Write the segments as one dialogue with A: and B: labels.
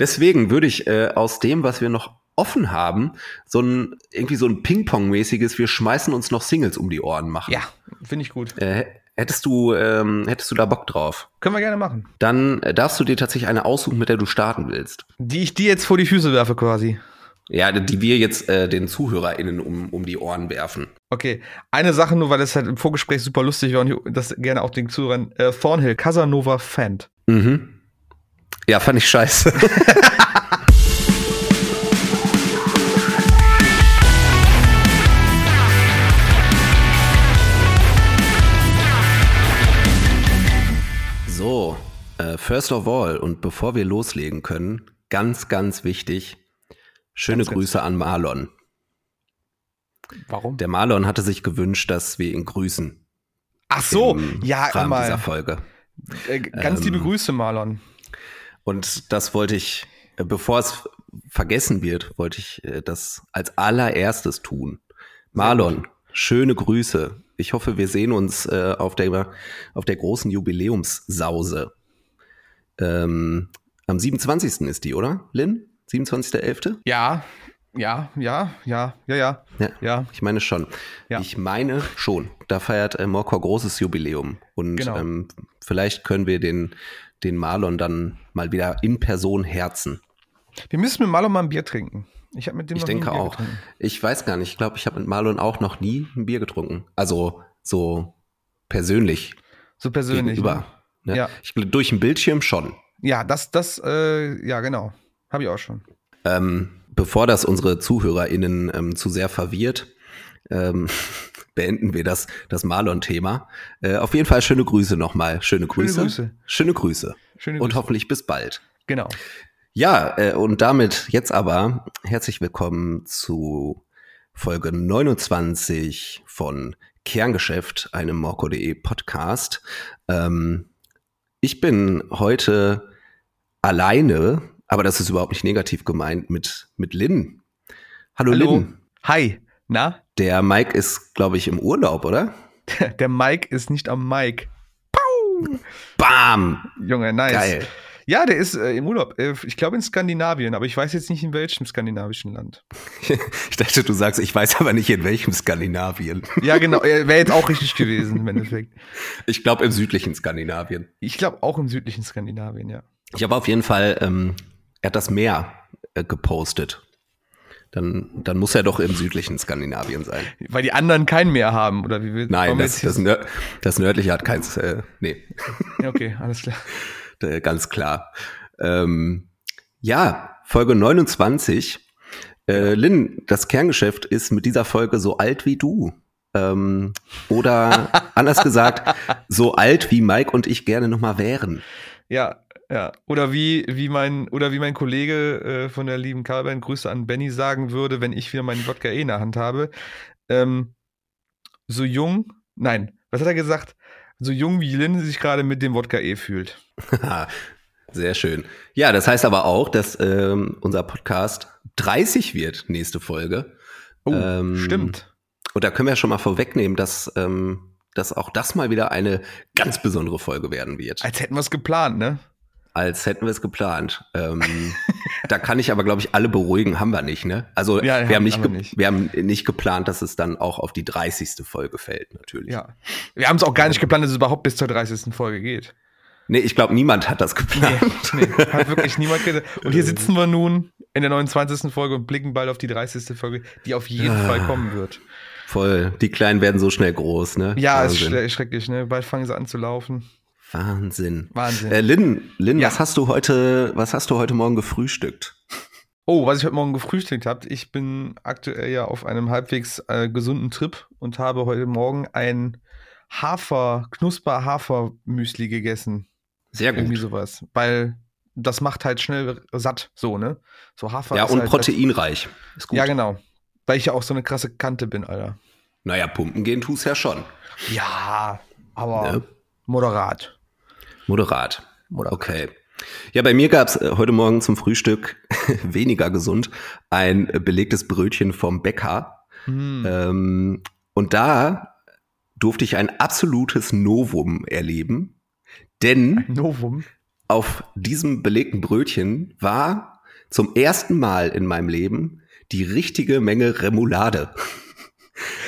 A: Deswegen würde ich äh, aus dem, was wir noch offen haben, so ein irgendwie so ein Ping-Pong-mäßiges, wir schmeißen uns noch Singles um die Ohren machen.
B: Ja, finde ich gut.
A: Äh, hättest du, ähm, hättest du da Bock drauf?
B: Können wir gerne machen.
A: Dann äh, darfst du dir tatsächlich eine aussuchen, mit der du starten willst.
B: Die ich dir jetzt vor die Füße werfe quasi.
A: Ja, die wir jetzt äh, den ZuhörerInnen um, um die Ohren werfen.
B: Okay, eine Sache nur, weil das halt im Vorgespräch super lustig war und ich das gerne auch den Zuhörern. Äh, Thornhill, Casanova Fant.
A: Mhm. Ja, fand ich scheiße. so, äh, first of all, und bevor wir loslegen können, ganz, ganz wichtig, schöne
B: Ganz,
A: Grüße an Marlon.
B: Warum?
A: Der Marlon hatte sich gewünscht, dass wir ihn grüßen.
B: Ach so,
A: im
B: ja,
A: Rahmen dieser. Folge.
B: Äh, ganz liebe
A: Ähm,
B: Grüße, Marlon.
A: Und das wollte ich, äh, bevor es vergessen wird, wollte ich äh, das als allererstes tun. Marlon, schöne Grüße. Ich hoffe, wir sehen uns äh, auf, der, auf der großen Jubiläumssause. Ähm, am 27. ist die, oder, Lynn? 27.11.?
B: Ja, ja, ja, ja, ja, ja.
A: Ja,
B: Ja.
A: ich meine schon.
B: Ja.
A: Ich meine schon. Da feiert äh, Morcor großes Jubiläum. Und
B: Genau.
A: ähm, vielleicht können wir den, den Marlon dann mal wieder in Person herzen.
B: Wir müssen mit Marlon mal ein Bier trinken. Ich habe mit dem
A: Ich denke auch.
B: getrunken.
A: Ich weiß gar nicht. Ich glaube, ich habe mit Marlon auch noch nie ein Bier getrunken. Also so persönlich
B: So persönlich.
A: gegenüber.
B: Ne?
A: Ne?
B: Ja.
A: Ich, durch ein Bildschirm schon.
B: Ja, das, das, äh, ja, genau. Habe ich auch schon.
A: Ähm, bevor das unsere ZuhörerInnen ähm, zu sehr verwirrt, ähm, beenden wir das, das Marlon-Thema. Äh, auf jeden Fall schöne Grüße nochmal. Schöne Grüße.
B: Grüße.
A: Schöne Grüße.
B: Schöne
A: Und
B: Grüße.
A: hoffentlich bis bald.
B: Genau.
A: Ja, äh, und damit jetzt aber herzlich willkommen zu Folge 29 von Kerngeschäft, einem Morco.de Podcast. Ähm, ich bin heute alleine, aber das ist überhaupt nicht negativ gemeint, mit, mit Lynn. Hallo,
B: Hallo.
A: Lynn.
B: Hi. Na?
A: Der Mike ist, glaube ich, im Urlaub, oder?
B: Der Mike ist nicht am Mike. Pau!
A: Bam!
B: Junge, nice.
A: Geil.
B: Ja, der ist äh, im Urlaub. Äh, ich glaube in Skandinavien, aber ich weiß jetzt nicht in welchem skandinavischen Land.
A: Ich dachte, du sagst, ich weiß aber nicht, in welchem Skandinavien.
B: Ja, genau. Wäre jetzt auch richtig gewesen im Endeffekt.
A: Ich glaube, im südlichen Skandinavien.
B: Ich glaube auch im südlichen Skandinavien, ja.
A: Ich habe auf jeden Fall, ähm, er hat das Meer äh, gepostet. Dann, dann muss er doch im südlichen Skandinavien sein.
B: Weil die anderen kein Meer haben, oder wie will
A: Nein, das, das, Nör das nördliche hat keins, äh, nee,
B: okay, alles klar.
A: äh, ganz klar. Ähm, ja, Folge 29. Äh, Lynn, das Kerngeschäft ist mit dieser Folge so alt wie du. Ähm, oder anders gesagt, so alt wie Mike und ich gerne nochmal wären.
B: Ja, ja. Oder wie, wie mein, oder wie mein Kollege äh, von der lieben Carbine, Grüße an Benny, sagen würde, wenn ich wieder meinen Wodka eh in der Hand habe. Ähm, so jung, nein, was hat er gesagt? So jung wie Lynn sich gerade mit dem Wodka eh fühlt.
A: Sehr schön. Ja, das heißt aber auch, dass ähm, unser Podcast 30 wird, nächste Folge.
B: Oh,
A: Ähm,
B: stimmt.
A: Und da können wir schon mal vorwegnehmen, dass, ähm, dass auch das mal wieder eine ganz besondere Folge werden wird.
B: Als hätten wir es geplant, ne?
A: Als hätten wir es geplant. Ähm, da kann ich aber, glaube ich, alle beruhigen, haben wir nicht, ne? Also
B: Ja,
A: wir,
B: haben-
A: haben nicht
B: haben wir
A: ge-
B: nicht.
A: wir haben nicht geplant, dass es dann auch auf die 30. Folge fällt, natürlich.
B: Ja. Wir haben es auch gar nicht geplant, dass es überhaupt bis zur 30. Folge geht.
A: Nee, ich glaube, niemand hat das geplant.
B: Nee, hat wirklich niemand gesagt. Und hier sitzen wir nun in der 29. Folge und blicken bald auf die 30. Folge, die auf jeden
A: Ah.
B: Fall kommen wird.
A: Voll. Die Kleinen werden so schnell groß, ne?
B: Ja, ist
A: Wahnsinn.
B: schle- schrecklich, ne? Bald fangen sie an zu laufen.
A: Wahnsinn.
B: Wahnsinn.
A: Äh, Lynn, Lynn,
B: Ja.
A: was hast du heute, was hast du heute Morgen gefrühstückt?
B: Oh, was ich heute Morgen gefrühstückt habe. Ich bin aktuell ja auf einem halbwegs äh, gesunden Trip und habe heute Morgen ein Hafer, Knusper-Hafer-Müsli gegessen.
A: Sehr
B: Irgendwie
A: gut.
B: sowas. Weil das macht halt schnell satt, so, ne? So Hafer
A: Ja, und
B: halt
A: proteinreich. Ist gut.
B: Ja, genau. Weil ich ja auch so eine krasse Kante bin, Alter.
A: Naja, pumpen gehen tust ja schon.
B: Ja, aber
A: Ne?
B: moderat.
A: Moderat.
B: Moderat.
A: Okay. Ja, bei mir gab's äh, heute Morgen zum Frühstück weniger gesund ein äh, belegtes Brötchen vom Bäcker.
B: Hm.
A: Ähm, und da durfte ich ein absolutes Novum erleben. Denn
B: Novum.
A: auf diesem belegten Brötchen war zum ersten Mal in meinem Leben die richtige Menge Remoulade.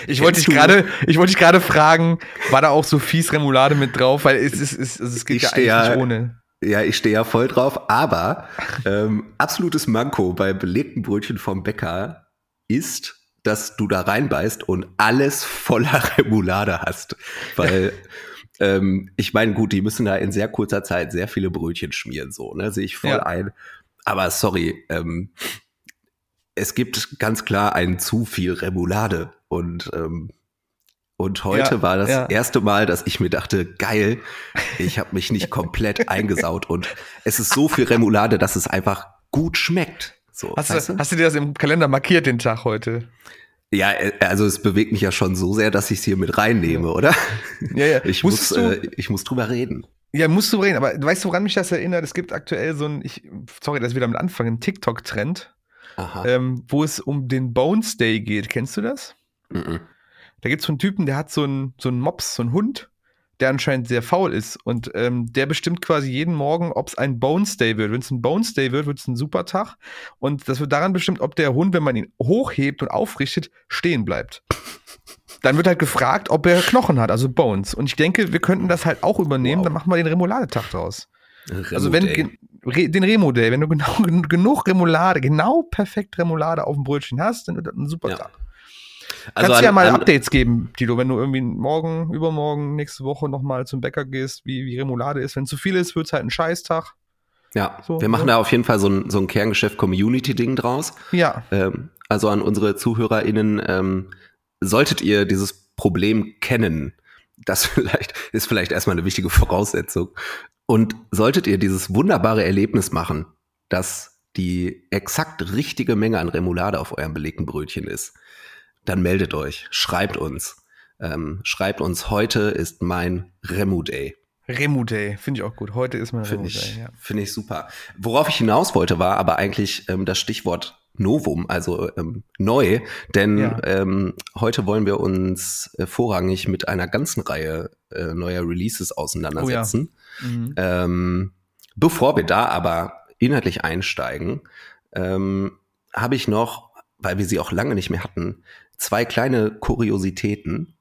B: Ich wollte dich gerade, ich wollte dich gerade fragen, war da auch so fies Remoulade mit drauf, weil es ist, es, also es geht
A: Ich
B: ja eigentlich
A: ja-
B: nicht ohne.
A: Ja, ich stehe ja voll drauf, aber ähm, absolutes Manko bei belegten Brötchen vom Bäcker ist, dass du da reinbeißt und alles voller Remoulade hast. Weil, ähm, ich meine, gut, die müssen da in sehr kurzer Zeit sehr viele Brötchen schmieren, so, ne? Sehe ich voll
B: Ja.
A: ein. Aber sorry, ähm, es gibt ganz klar ein zu viel Remoulade. Und, ähm, und heute
B: Ja,
A: war das
B: ja.
A: erste Mal, dass ich mir dachte, geil, ich habe mich nicht komplett eingesaut und es ist so viel Remoulade, dass es einfach gut schmeckt. So,
B: Hast
A: weißt
B: du, hast du dir das im Kalender markiert, den Tag heute?
A: Ja, äh, also es bewegt mich ja schon so sehr, dass ich es hier mit reinnehme, oder?
B: Ja, ja.
A: Ich muss,
B: Wusstest du-
A: äh, ich muss drüber reden.
B: Ja, musst du reden, aber weißt du, woran mich das erinnert? Es gibt aktuell so ein, ich, sorry, dass ich wieder mit anfange, einen TikTok-Trend. Ähm, wo es um den Bones Day geht. Kennst du das?
A: Mhm.
B: Da gibt es so einen Typen, der hat so einen, so einen Mops, so einen Hund, der anscheinend sehr faul ist. Und ähm, der bestimmt quasi jeden Morgen, ob es ein Bones Day wird. Wenn es ein Bones Day wird, wird es ein super Tag. Und das wird daran bestimmt, ob der Hund, wenn man ihn hochhebt und aufrichtet, stehen bleibt. Dann wird halt gefragt, ob er Knochen hat, also Bones. Und ich denke, wir könnten das halt auch übernehmen,
A: Wow.
B: dann machen wir den Remouladetag draus.
A: Remo
B: Also wenn. Den Remo Day, wenn du genau genug Remoulade, genau perfekt Remoulade auf dem Brötchen hast, dann wird das ein super
A: Ja.
B: Tag.
A: also
B: Kannst du ja mal
A: an-
B: Updates geben, Tilo, wenn du irgendwie morgen, übermorgen, nächste Woche nochmal zum Bäcker gehst, wie, wie Remoulade ist. Wenn zu viel ist, wird es halt ein Scheißtag.
A: Ja,
B: So,
A: wir machen
B: ja.
A: da auf jeden Fall so ein, so ein Kerngeschäft-Community-Ding draus.
B: Ja,
A: Ähm, also an unsere ZuhörerInnen, ähm, solltet ihr dieses Problem kennen, das vielleicht, ist vielleicht erstmal eine wichtige Voraussetzung. Und solltet ihr dieses wunderbare Erlebnis machen, dass die exakt richtige Menge an Remoulade auf eurem belegten Brötchen ist, dann meldet euch, schreibt uns. Ähm, schreibt uns, heute ist mein Remu Day.
B: Remo Day, finde ich auch gut. Heute ist mein
A: Finde
B: Day,
A: ich,
B: ja.
A: finde ich super. Worauf ich hinaus wollte, war aber eigentlich ähm, das Stichwort Novum, also ähm, neu, denn
B: Ja.
A: ähm, heute wollen wir uns äh, vorrangig mit einer ganzen Reihe äh, neuer Releases auseinandersetzen.
B: Mhm.
A: Ähm, bevor wir da aber inhaltlich einsteigen, ähm, habe ich noch, weil wir sie auch lange nicht mehr hatten, zwei kleine Kuriositäten.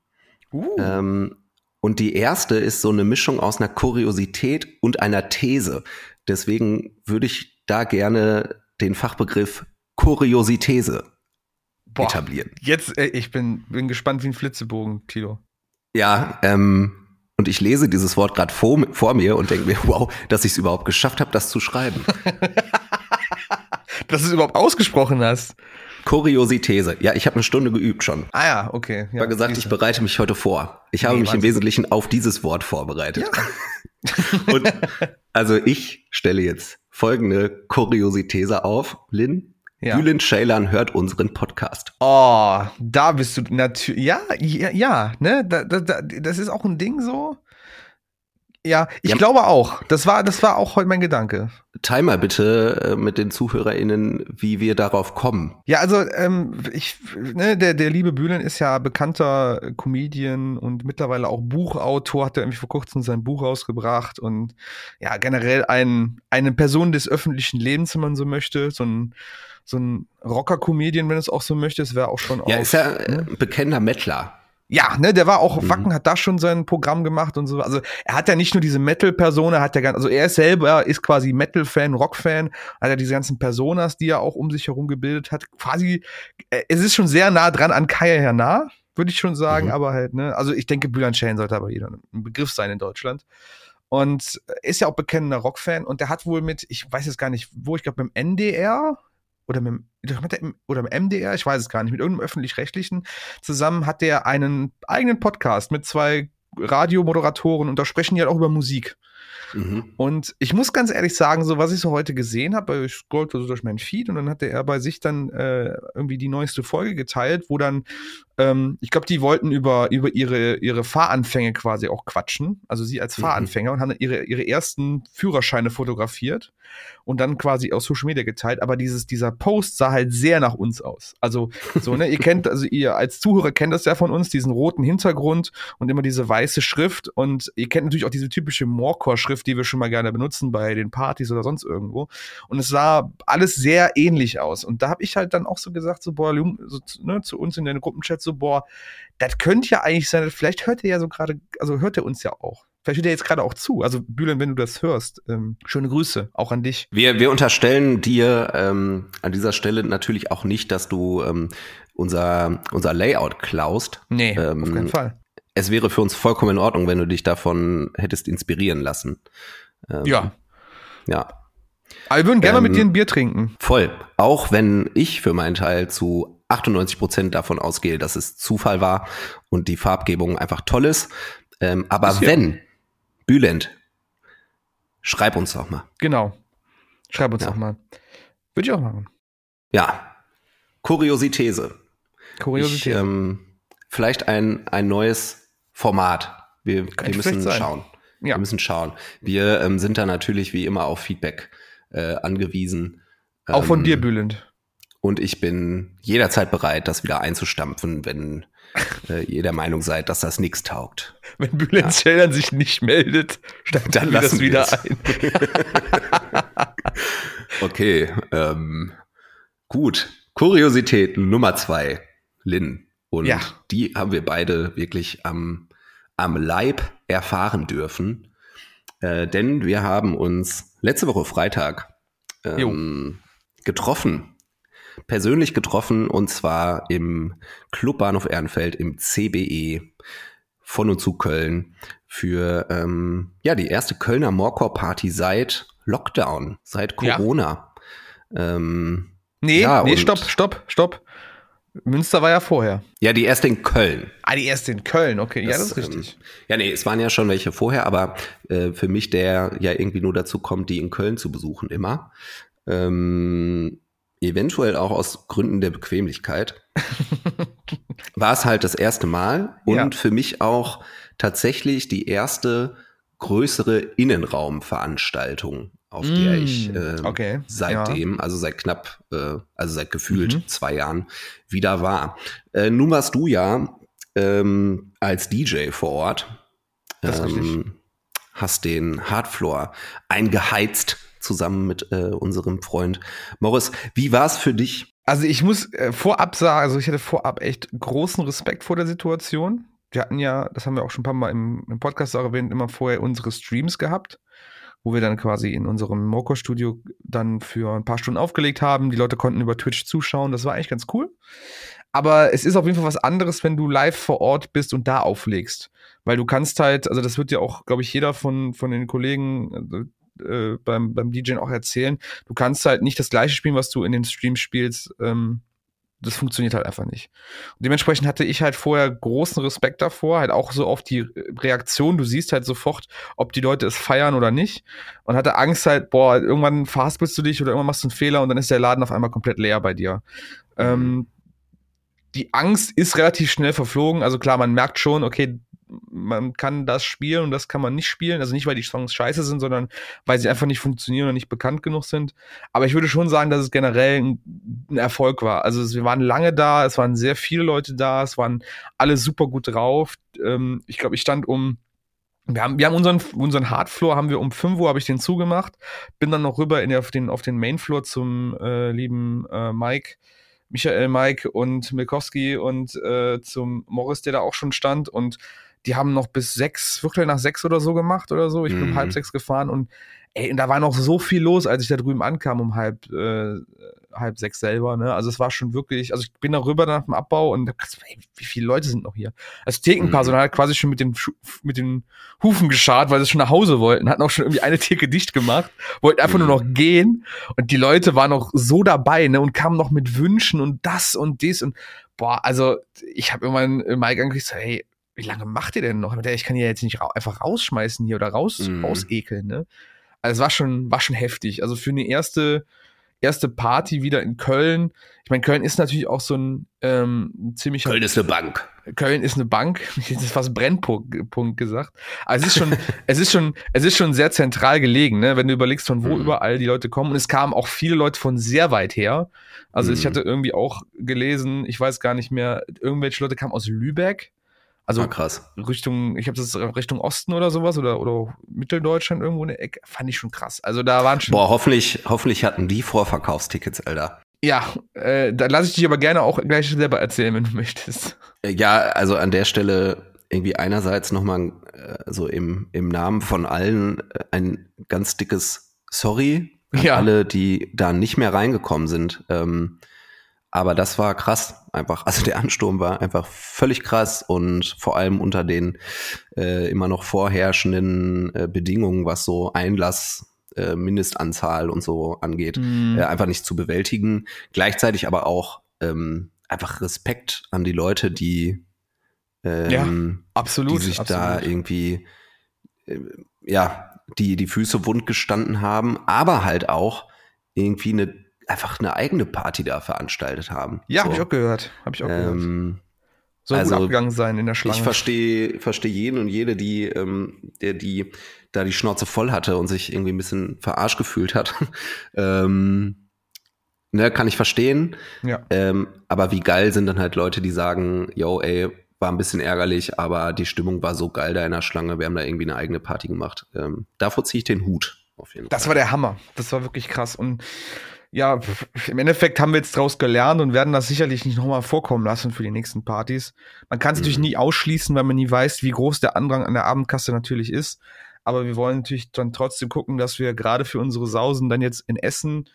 B: Uh,
A: Ähm, und die erste ist so eine Mischung aus einer Kuriosität und einer These. Deswegen würde ich da gerne den Fachbegriff Kuriosithese
B: boah,
A: etablieren.
B: jetzt, ey, ich bin, bin gespannt wie ein Flitzebogen, Tilo.
A: Ja, ähm, und ich lese dieses Wort gerade vor, vor mir und denke mir, wow, dass ich es überhaupt geschafft habe, das zu schreiben.
B: Dass du es überhaupt ausgesprochen hast.
A: Kuriosithese. Ja, ich habe eine Stunde geübt schon.
B: Ah ja, okay.
A: Ich
B: Ja,
A: habe gesagt, ich bereite mich heute vor. Ich habe
B: Nee,
A: mich im. Wesentlichen auf dieses Wort vorbereitet. Und also ich stelle jetzt folgende Kuriosithese auf, Lynn.
B: Ja.
A: Bülent Ceylan hört unseren Podcast.
B: Oh, da bist du natürlich. Ja, ja, ja, ne? Da, da, da, das ist auch ein Ding so. Ja, ich
A: Ja.
B: glaube auch. Das war, das war auch heute mein Gedanke.
A: Teil mal bitte äh, mit den ZuhörerInnen, wie wir darauf kommen.
B: Ja, also ähm, ich, ne, der, der liebe Bühlen ist ja bekannter Comedian und mittlerweile auch Buchautor, hat er irgendwie vor kurzem sein Buch rausgebracht und ja, generell ein, eine Person des öffentlichen Lebens, wenn man so möchte, so ein, so ein Rocker-Comedian, wenn du es auch so möchtest, wäre auch schon
A: Ja,
B: auf,
A: ist ja äh,
B: ne?
A: ein bekennender Mettler.
B: Ja, ne, der war auch auf
A: Mhm.
B: Wacken, hat da schon sein Programm gemacht und so. Also er hat ja nicht nur diese Metal-Persona, hat ja ganz, also er ist selber ist quasi Metal-Fan, Rock-Fan, hat ja diese ganzen Personas, die er auch um sich herum gebildet hat. Quasi, äh, es ist schon sehr nah dran an Kaya Hernar, würde ich schon sagen,
A: Mhm.
B: aber halt, ne, also ich denke, Bülent Ceylan sollte aber jeder ein Begriff sein in Deutschland. Und ist ja auch bekennender Rock-Fan und der hat wohl mit, ich weiß jetzt gar nicht, wo, ich glaube beim NDR oder mit, dem- oder mit dem MDR, ich weiß es gar nicht, mit irgendeinem öffentlich-rechtlichen zusammen hat der einen eigenen Podcast mit zwei Radiomoderatoren und da sprechen die halt auch über Musik.
A: Mhm.
B: Und ich muss ganz ehrlich sagen, so was ich so heute gesehen habe, ich scrollte so durch meinen Feed und dann hatte er bei sich dann äh, irgendwie die neueste Folge geteilt, wo dann, ähm, ich glaube, die wollten über, über ihre, ihre Fahranfänge quasi auch quatschen. Also sie als
A: Mhm.
B: Fahranfänger und haben dann ihre, ihre ersten Führerscheine fotografiert und dann quasi auf Social Media geteilt. Aber dieses, dieser Post sah halt sehr nach uns aus. Also, so, ne, ihr kennt, also ihr als Zuhörer kennt das ja von uns, diesen roten Hintergrund und immer diese weiße Schrift. Und ihr kennt natürlich auch diese typische Vorschrift, die wir schon mal gerne benutzen bei den Partys oder sonst irgendwo. Und es sah alles sehr ähnlich aus. Und da habe ich halt dann auch so gesagt, so, boah, so, ne, zu uns in den Gruppenchat, so, boah, das könnte ja eigentlich sein, vielleicht hört ihr ja so gerade, also hört ihr uns ja auch. Vielleicht hört ihr jetzt gerade auch zu. Also, Bühlen, wenn du das hörst, ähm, schöne Grüße auch an dich.
A: Wir, wir unterstellen dir ähm, an dieser Stelle natürlich auch nicht, dass du ähm, unser, unser Layout klaust.
B: Nee, ähm, auf keinen Fall.
A: Es wäre für uns vollkommen in Ordnung, wenn du dich davon hättest inspirieren lassen.
B: Ähm, ja.
A: Ja.
B: Aber wir würden gerne ähm, mit dir ein Bier trinken.
A: Voll. Auch wenn ich für meinen Teil zu 98 Prozent davon ausgehe, dass es Zufall war und die Farbgebung einfach toll ist. Ähm, aber ist wenn, Bülent, schreib uns doch mal.
B: Genau. Schreib uns ja. doch mal. Würde ich auch machen.
A: Ja. Kuriosität.
B: Kuriosität.
A: Ähm, vielleicht ein, ein neues Format. Wir, wir müssen schauen. Ja. Wir müssen schauen. Wir ähm, sind da natürlich wie immer auf Feedback äh, angewiesen.
B: Auch von ähm, dir, Bülent.
A: Und ich bin jederzeit bereit, das wieder einzustampfen, wenn äh, ihr der Meinung seid, dass das nichts taugt.
B: Wenn Bülent ja. Sich nicht meldet, dann wir das wieder ein.
A: okay, ähm, gut. Kuriosität Nummer zwei, Lynn. Und ja. die haben wir beide wirklich am, am Leib erfahren dürfen. Äh, denn wir haben uns letzte Woche Freitag ähm, getroffen, persönlich getroffen und zwar im Clubbahnhof Ehrenfeld im CBE von und zu Köln für ähm, ja die erste Kölner Morcor Party seit Lockdown, seit Corona.
B: Ja. Ähm, nee, ja, nee, stopp, stopp, stopp. Münster war ja vorher.
A: Ja, die erste in Köln.
B: Ah, die erste in Köln, okay. Das, ja, das ist richtig. Ähm,
A: ja, nee, es waren ja schon welche vorher, aber äh, für mich, der ja irgendwie nur dazu kommt, die in Köln zu besuchen immer, ähm, eventuell auch aus Gründen der Bequemlichkeit, war es halt das erste Mal und ja. für mich auch tatsächlich die erste größere Innenraumveranstaltung auf mm, der ich äh, okay. seitdem, ja. also seit knapp, äh, also seit gefühlt mhm. zwei Jahren wieder war. Äh, nun warst du ja ähm, als DJ vor Ort. Ähm, hast den Hardfloor eingeheizt zusammen mit äh, unserem Freund Morris. Wie war es für dich?
B: Also ich muss äh, vorab sagen, also ich hatte vorab echt großen Respekt vor der Situation. Wir hatten ja, das haben wir auch schon ein paar Mal im, im Podcast auch erwähnt, immer vorher unsere Streams gehabt wo wir dann quasi in unserem Moko-Studio dann für ein paar Stunden aufgelegt haben. Die Leute konnten über Twitch zuschauen. Das war eigentlich ganz cool. Aber es ist auf jeden Fall was anderes, wenn du live vor Ort bist und da auflegst. Weil du kannst halt, also das wird ja auch, glaube ich, jeder von, von den Kollegen äh, beim, beim DJing auch erzählen. Du kannst halt nicht das gleiche spielen, was du in den Streams spielst, ähm, das funktioniert halt einfach nicht. Und dementsprechend hatte ich halt vorher großen Respekt davor, halt auch so auf die Reaktion. Du siehst halt sofort, ob die Leute es feiern oder nicht. Und hatte Angst halt, boah, irgendwann verhaspelst du dich oder irgendwann machst du einen Fehler und dann ist der Laden auf einmal komplett leer bei dir. Mhm. Ähm, die Angst ist relativ schnell verflogen. Also klar, man merkt schon, okay, man kann das spielen und das kann man nicht spielen. Also nicht, weil die Songs scheiße sind, sondern weil sie einfach nicht funktionieren und nicht bekannt genug sind. Aber ich würde schon sagen, dass es generell ein, ein Erfolg war. Also wir waren lange da, es waren sehr viele Leute da, es waren alle super gut drauf. Ähm, ich glaube, ich stand um wir haben, wir haben unseren, unseren Hardfloor haben wir um 5 Uhr habe ich den zugemacht, bin dann noch rüber in der, auf den, auf den Mainfloor zum äh, lieben äh, Mike, Michael, Mike und Milkowski und äh, zum Morris, der da auch schon stand und die haben noch bis sechs, Viertel nach sechs oder so gemacht oder so. Ich bin um halb mhm. sechs gefahren und ey, und da war noch so viel los, als ich da drüben ankam um halb, äh, halb sechs selber. Ne? Also es war schon wirklich, also ich bin da rüber nach dem Abbau und gedacht, ey, wie viele Leute sind noch hier? Das Thekenpersonal mhm. hat quasi schon mit den, mit den Hufen geschart, weil sie schon nach Hause wollten, hatten auch schon irgendwie eine Theke dicht gemacht, wollten einfach mhm. nur noch mhm. gehen und die Leute waren noch so dabei ne? und kamen noch mit Wünschen und das und dies und boah, also ich habe irgendwann Mike angeguckt, so, hey, wie lange macht ihr denn noch? Ich kann ja jetzt nicht ra einfach rausschmeißen hier oder raus, mm. rausekeln, ne? Also es war schon, war schon heftig. Also für eine erste, erste Party wieder in Köln. Ich meine, Köln ist natürlich auch so ein ähm, ziemlich.
A: Köln ist eine Bank.
B: Köln ist eine Bank. Ich hätte fast Brennpunkt gesagt. Also es ist schon, es ist schon, es ist schon sehr zentral gelegen, ne? Wenn du überlegst, von wo mhm. überall die Leute kommen. Und es kamen auch viele Leute von sehr weit her. Also mhm. ich hatte irgendwie auch gelesen, ich weiß gar nicht mehr, irgendwelche Leute kamen aus Lübeck Also ah, krass. Richtung, ich habe das Richtung Osten oder sowas oder, oder Mitteldeutschland irgendwo in der Ecke, fand ich schon krass. Also da waren schon.
A: Boah, hoffentlich, hoffentlich hatten die Vorverkaufstickets, Alter.
B: Ja, äh, da lasse ich dich aber gerne auch gleich selber erzählen, wenn du möchtest.
A: Ja, also an der Stelle irgendwie einerseits nochmal äh, so im, im Namen von allen äh, ein ganz dickes Sorry an ja. alle, die da nicht mehr reingekommen sind. Ähm, aber das war krass einfach. Also der Ansturm war einfach völlig krass und vor allem unter den äh, immer noch vorherrschenden äh, Bedingungen, was so Einlass, äh, Mindestanzahl und so angeht, äh, einfach nicht zu bewältigen. Gleichzeitig aber auch ähm, einfach Respekt an die Leute, die, ähm, ja, absolut, die sich absolut. da irgendwie äh, ja die die Füße wund gestanden haben, aber halt auch irgendwie eine einfach eine eigene Party da veranstaltet haben.
B: Ja, so. habe ich auch gehört. Habe ich auch ähm, gehört. Soll also, gut abgegangen sein in der Schlange.
A: Ich verstehe verstehe jeden und jede, die ähm, der die da die Schnauze voll hatte und sich irgendwie ein bisschen verarscht gefühlt hat. ähm, ne, kann ich verstehen. Ja. Ähm, aber wie geil sind dann halt Leute, die sagen, yo, ey, war ein bisschen ärgerlich, aber die Stimmung war so geil da in der Schlange. Wir haben da irgendwie eine eigene Party gemacht. Ähm, davor ziehe ich den Hut. Auf jeden
B: das Fall. war der Hammer. Das war wirklich krass. Und ja, im Endeffekt haben wir jetzt daraus gelernt und werden das sicherlich nicht nochmal vorkommen lassen für die nächsten Partys. Man kann es mhm. natürlich nie ausschließen, weil man nie weiß, wie groß der Andrang an der Abendkasse natürlich ist. Aber wir wollen natürlich dann trotzdem gucken, dass wir gerade für unsere Sausen dann jetzt in Essen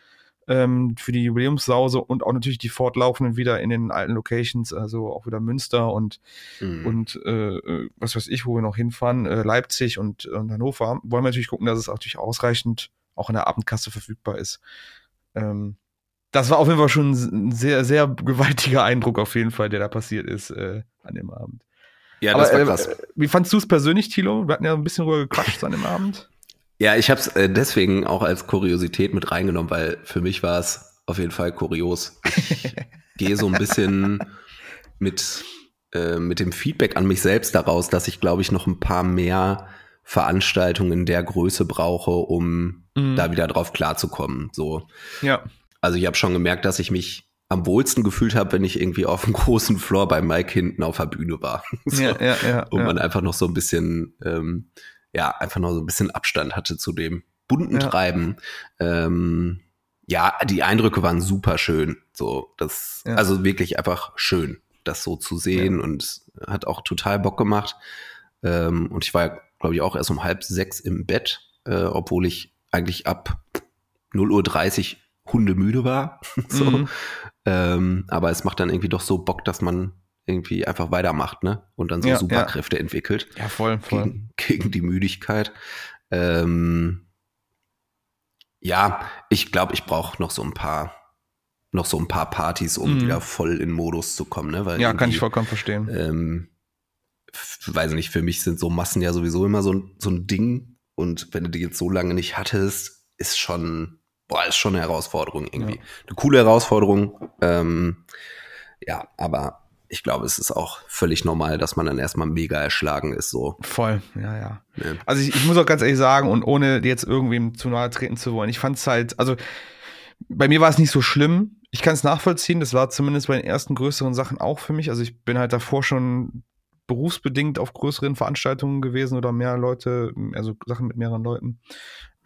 B: ähm, für die Jubiläumssause und auch natürlich die fortlaufenden wieder in den alten Locations, also auch wieder Münster und, mhm. und äh, äh was weiß ich, wo wir noch hinfahren, äh, Leipzig und, und Hannover, wollen wir natürlich gucken, dass es auch natürlich ausreichend auch in der Abendkasse verfügbar ist. Ähm, das war auf jeden Fall schon ein sehr, sehr gewaltiger Eindruck auf jeden Fall, der da passiert ist äh, an dem Abend. Ja, das Aber, war krass. Äh, wie fandst du es persönlich, Thilo? Wir hatten ja ein bisschen rüber gequatscht an dem Abend.
A: Ja, ich habe es äh, deswegen auch als Kuriosität mit reingenommen, weil für mich war es auf jeden Fall kurios. Ich gehe so ein bisschen mit, äh, mit dem Feedback an mich selbst daraus, dass ich, glaube ich, noch ein paar mehr Veranstaltungen der Größe brauche, um mhm. da wieder drauf klarzukommen. So. Ja. Also ich habe schon gemerkt, dass ich mich am wohlsten gefühlt habe, wenn ich irgendwie auf dem großen Floor bei Mike hinten auf der Bühne war. so, ja, ja, ja, und man einfach noch so ein bisschen ähm, ja, einfach noch so ein bisschen Abstand hatte zu dem bunten. Treiben. Ähm, ja, die Eindrücke waren super schön. So, das, also wirklich einfach schön, das so zu sehen und hat auch total Bock gemacht. Ähm, und ich war, glaube ich, auch erst um halb sechs im Bett, äh, obwohl ich eigentlich ab 0.30 Uhr hundemüde war. so. Mhm. Ähm, aber es macht dann irgendwie doch so Bock, dass man irgendwie einfach weitermacht, ne? Und dann so ja, Superkräfte ja. entwickelt.
B: Ja, voll, voll.
A: Gegen, gegen die Müdigkeit. Ähm, ja, ich glaube, ich brauche noch so ein paar, noch so ein paar Partys, um mhm. wieder voll in Modus zu kommen, ne?
B: Weil ja, kann ich vollkommen verstehen. Ähm,
A: weiß nicht, für mich sind so Massen ja sowieso immer so ein, so ein Ding. Und wenn du die jetzt so lange nicht hattest, ist schon, boah, ist schon eine Herausforderung irgendwie. Ja. Eine coole Herausforderung. Ähm, ja, aber ich glaube, es ist auch völlig normal, dass man dann erstmal mega erschlagen ist. So.
B: Voll, ja, ja. Nee. Also ich, ich, muss auch ganz ehrlich sagen, und ohne jetzt irgendwem zu nahe treten zu wollen, ich fand es halt, also bei mir war es nicht so schlimm. Ich kann es nachvollziehen, das war zumindest bei den ersten größeren Sachen auch für mich. Also ich bin halt davor schon berufsbedingt auf größeren Veranstaltungen gewesen oder mehr Leute, also Sachen mit mehreren Leuten.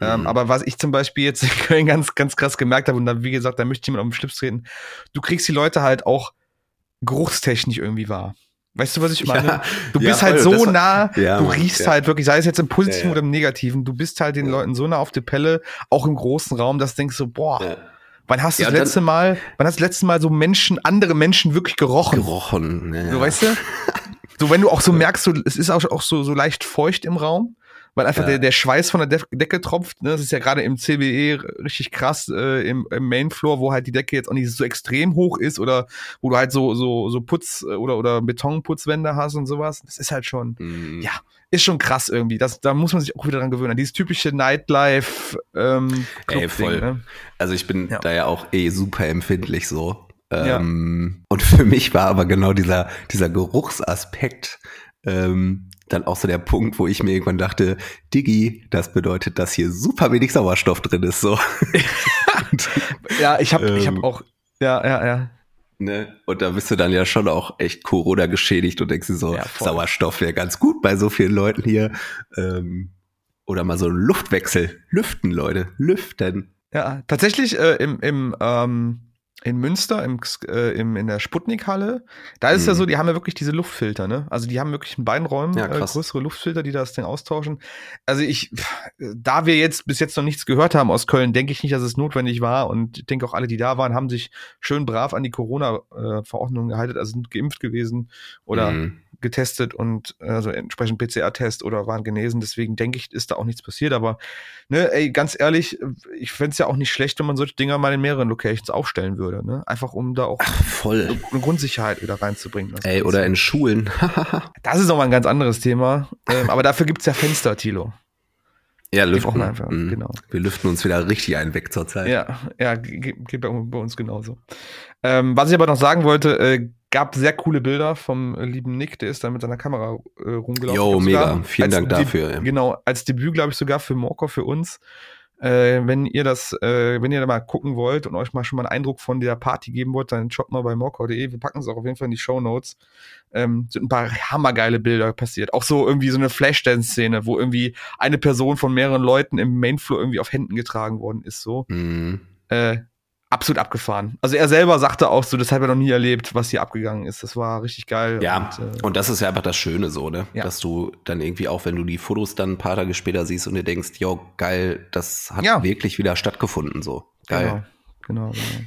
B: Ähm, mhm. Ähm, aber was ich zum Beispiel jetzt in Köln ganz, ganz krass gemerkt habe, und da, wie gesagt, da möchte ich jemand auf den Schlips treten, du kriegst die Leute halt auch geruchstechnisch irgendwie war. Weißt du, was ich meine? Ja, du bist ja, halt so nah, ja, du riechst halt wirklich, sei es jetzt im Positiven oder im Negativen, du bist halt den Leuten so nah auf die Pelle, auch im großen Raum, dass du denkst so, boah, wann hast du das letzte Mal, wann hast du das letzte Mal so Menschen, andere Menschen wirklich gerochen?
A: Gerochen,
B: ja. So, weißt du? So, wenn du auch so merkst, so, es ist auch, auch so, so leicht feucht im Raum weil einfach ja. der, der Schweiß von der De Decke tropft. Ne? Das ist ja gerade im CBE richtig krass äh, im, im Mainfloor, wo halt die Decke jetzt auch nicht so extrem hoch ist oder wo du halt so so so Putz oder oder Betonputzwände hast und sowas. Das ist halt schon mhm. ja ist schon krass irgendwie. Das, da muss man sich auch wieder dran gewöhnen. Dieses typische Nightlife. Ähm,
A: Ey, voll. Ne? Also ich bin ja. da ja auch eh super empfindlich so. Ähm, ja. Und für mich war aber genau dieser dieser Geruchsaspekt ähm, dann auch so der Punkt, wo ich mir irgendwann dachte, Diggi, das bedeutet, dass hier super wenig Sauerstoff drin ist. So.
B: ja, ich habe ähm, ich hab auch, ja, ja, ja.
A: Ne? Und da bist du dann ja schon auch echt Corona geschädigt und denkst dir so,
B: Ja.
A: Sauerstoff wäre ganz gut bei so vielen Leuten hier. Ähm, oder mal so ein Luftwechsel. Lüften, Leute. Lüften.
B: Ja, tatsächlich äh, im, im ähm, in Münster, im, äh, im, in der Sputnik-Halle, da ist ja
A: Mhm.
B: so, die haben ja wirklich diese Luftfilter, ne? Also die haben wirklich in beiden Räumen
A: Ja,
B: äh, größere Luftfilter, die das Ding austauschen. Also ich, pff, da wir jetzt bis jetzt noch nichts gehört haben aus Köln, denke ich nicht, dass es notwendig war. Und ich denke auch alle, die da waren, haben sich schön brav an die Corona-Verordnungen gehalten, also sind geimpft gewesen oder
A: Mhm.
B: Getestet und äh, also entsprechend PCR-Test oder waren genesen. Deswegen denke ich, ist da auch nichts passiert. Aber ne, ey, ganz ehrlich, ich fände es ja auch nicht schlecht, wenn man solche Dinger mal in mehreren Locations aufstellen würde. Ne? Einfach um da auch
A: Voll.
B: eine Grundsicherheit wieder reinzubringen. Das
A: Ey, oder in Schulen.
B: das ist nochmal ein ganz anderes Thema. Ähm, aber dafür gibt's ja Fenster, Tilo.
A: ja, lüften.
B: einfach,
A: Mhm.
B: genau.
A: Wir lüften uns wieder richtig einen weg zur Zeit.
B: Ja, ja, ge- geht bei, bei uns genauso. Ähm, was ich aber noch sagen wollte, äh, gab sehr coole Bilder vom äh, lieben Nick, der ist da mit seiner Kamera äh, rumgelaufen.
A: Jo, mega. Vielen Dank dafür, ey.
B: Genau, als Debüt, glaube ich, sogar für Morco, für uns. Äh, wenn ihr das, äh, wenn ihr da mal gucken wollt und euch mal schon mal einen Eindruck von der Party geben wollt, dann schaut mal bei morco.de. Wir packen es auch auf jeden Fall in die Show Notes. Ähm, sind ein paar hammergeile Bilder passiert. Auch so irgendwie so eine Flashdance-Szene, wo irgendwie eine Person von mehreren Leuten im Mainfloor irgendwie auf Händen getragen worden ist, so
A: Mhm.
B: äh, absolut abgefahren. Also er selber sagte auch so, das hat er noch nie erlebt, was hier abgegangen ist. Das war richtig geil.
A: Ja,
B: Und, äh,
A: und das ist ja einfach das Schöne so, ne?
B: Ja.
A: Dass du dann irgendwie auch, wenn du die Fotos dann ein paar Tage später siehst und dir denkst, jo, geil, das hat
B: Ja.
A: wirklich wieder stattgefunden, so. Geil.
B: Genau, genau, genau.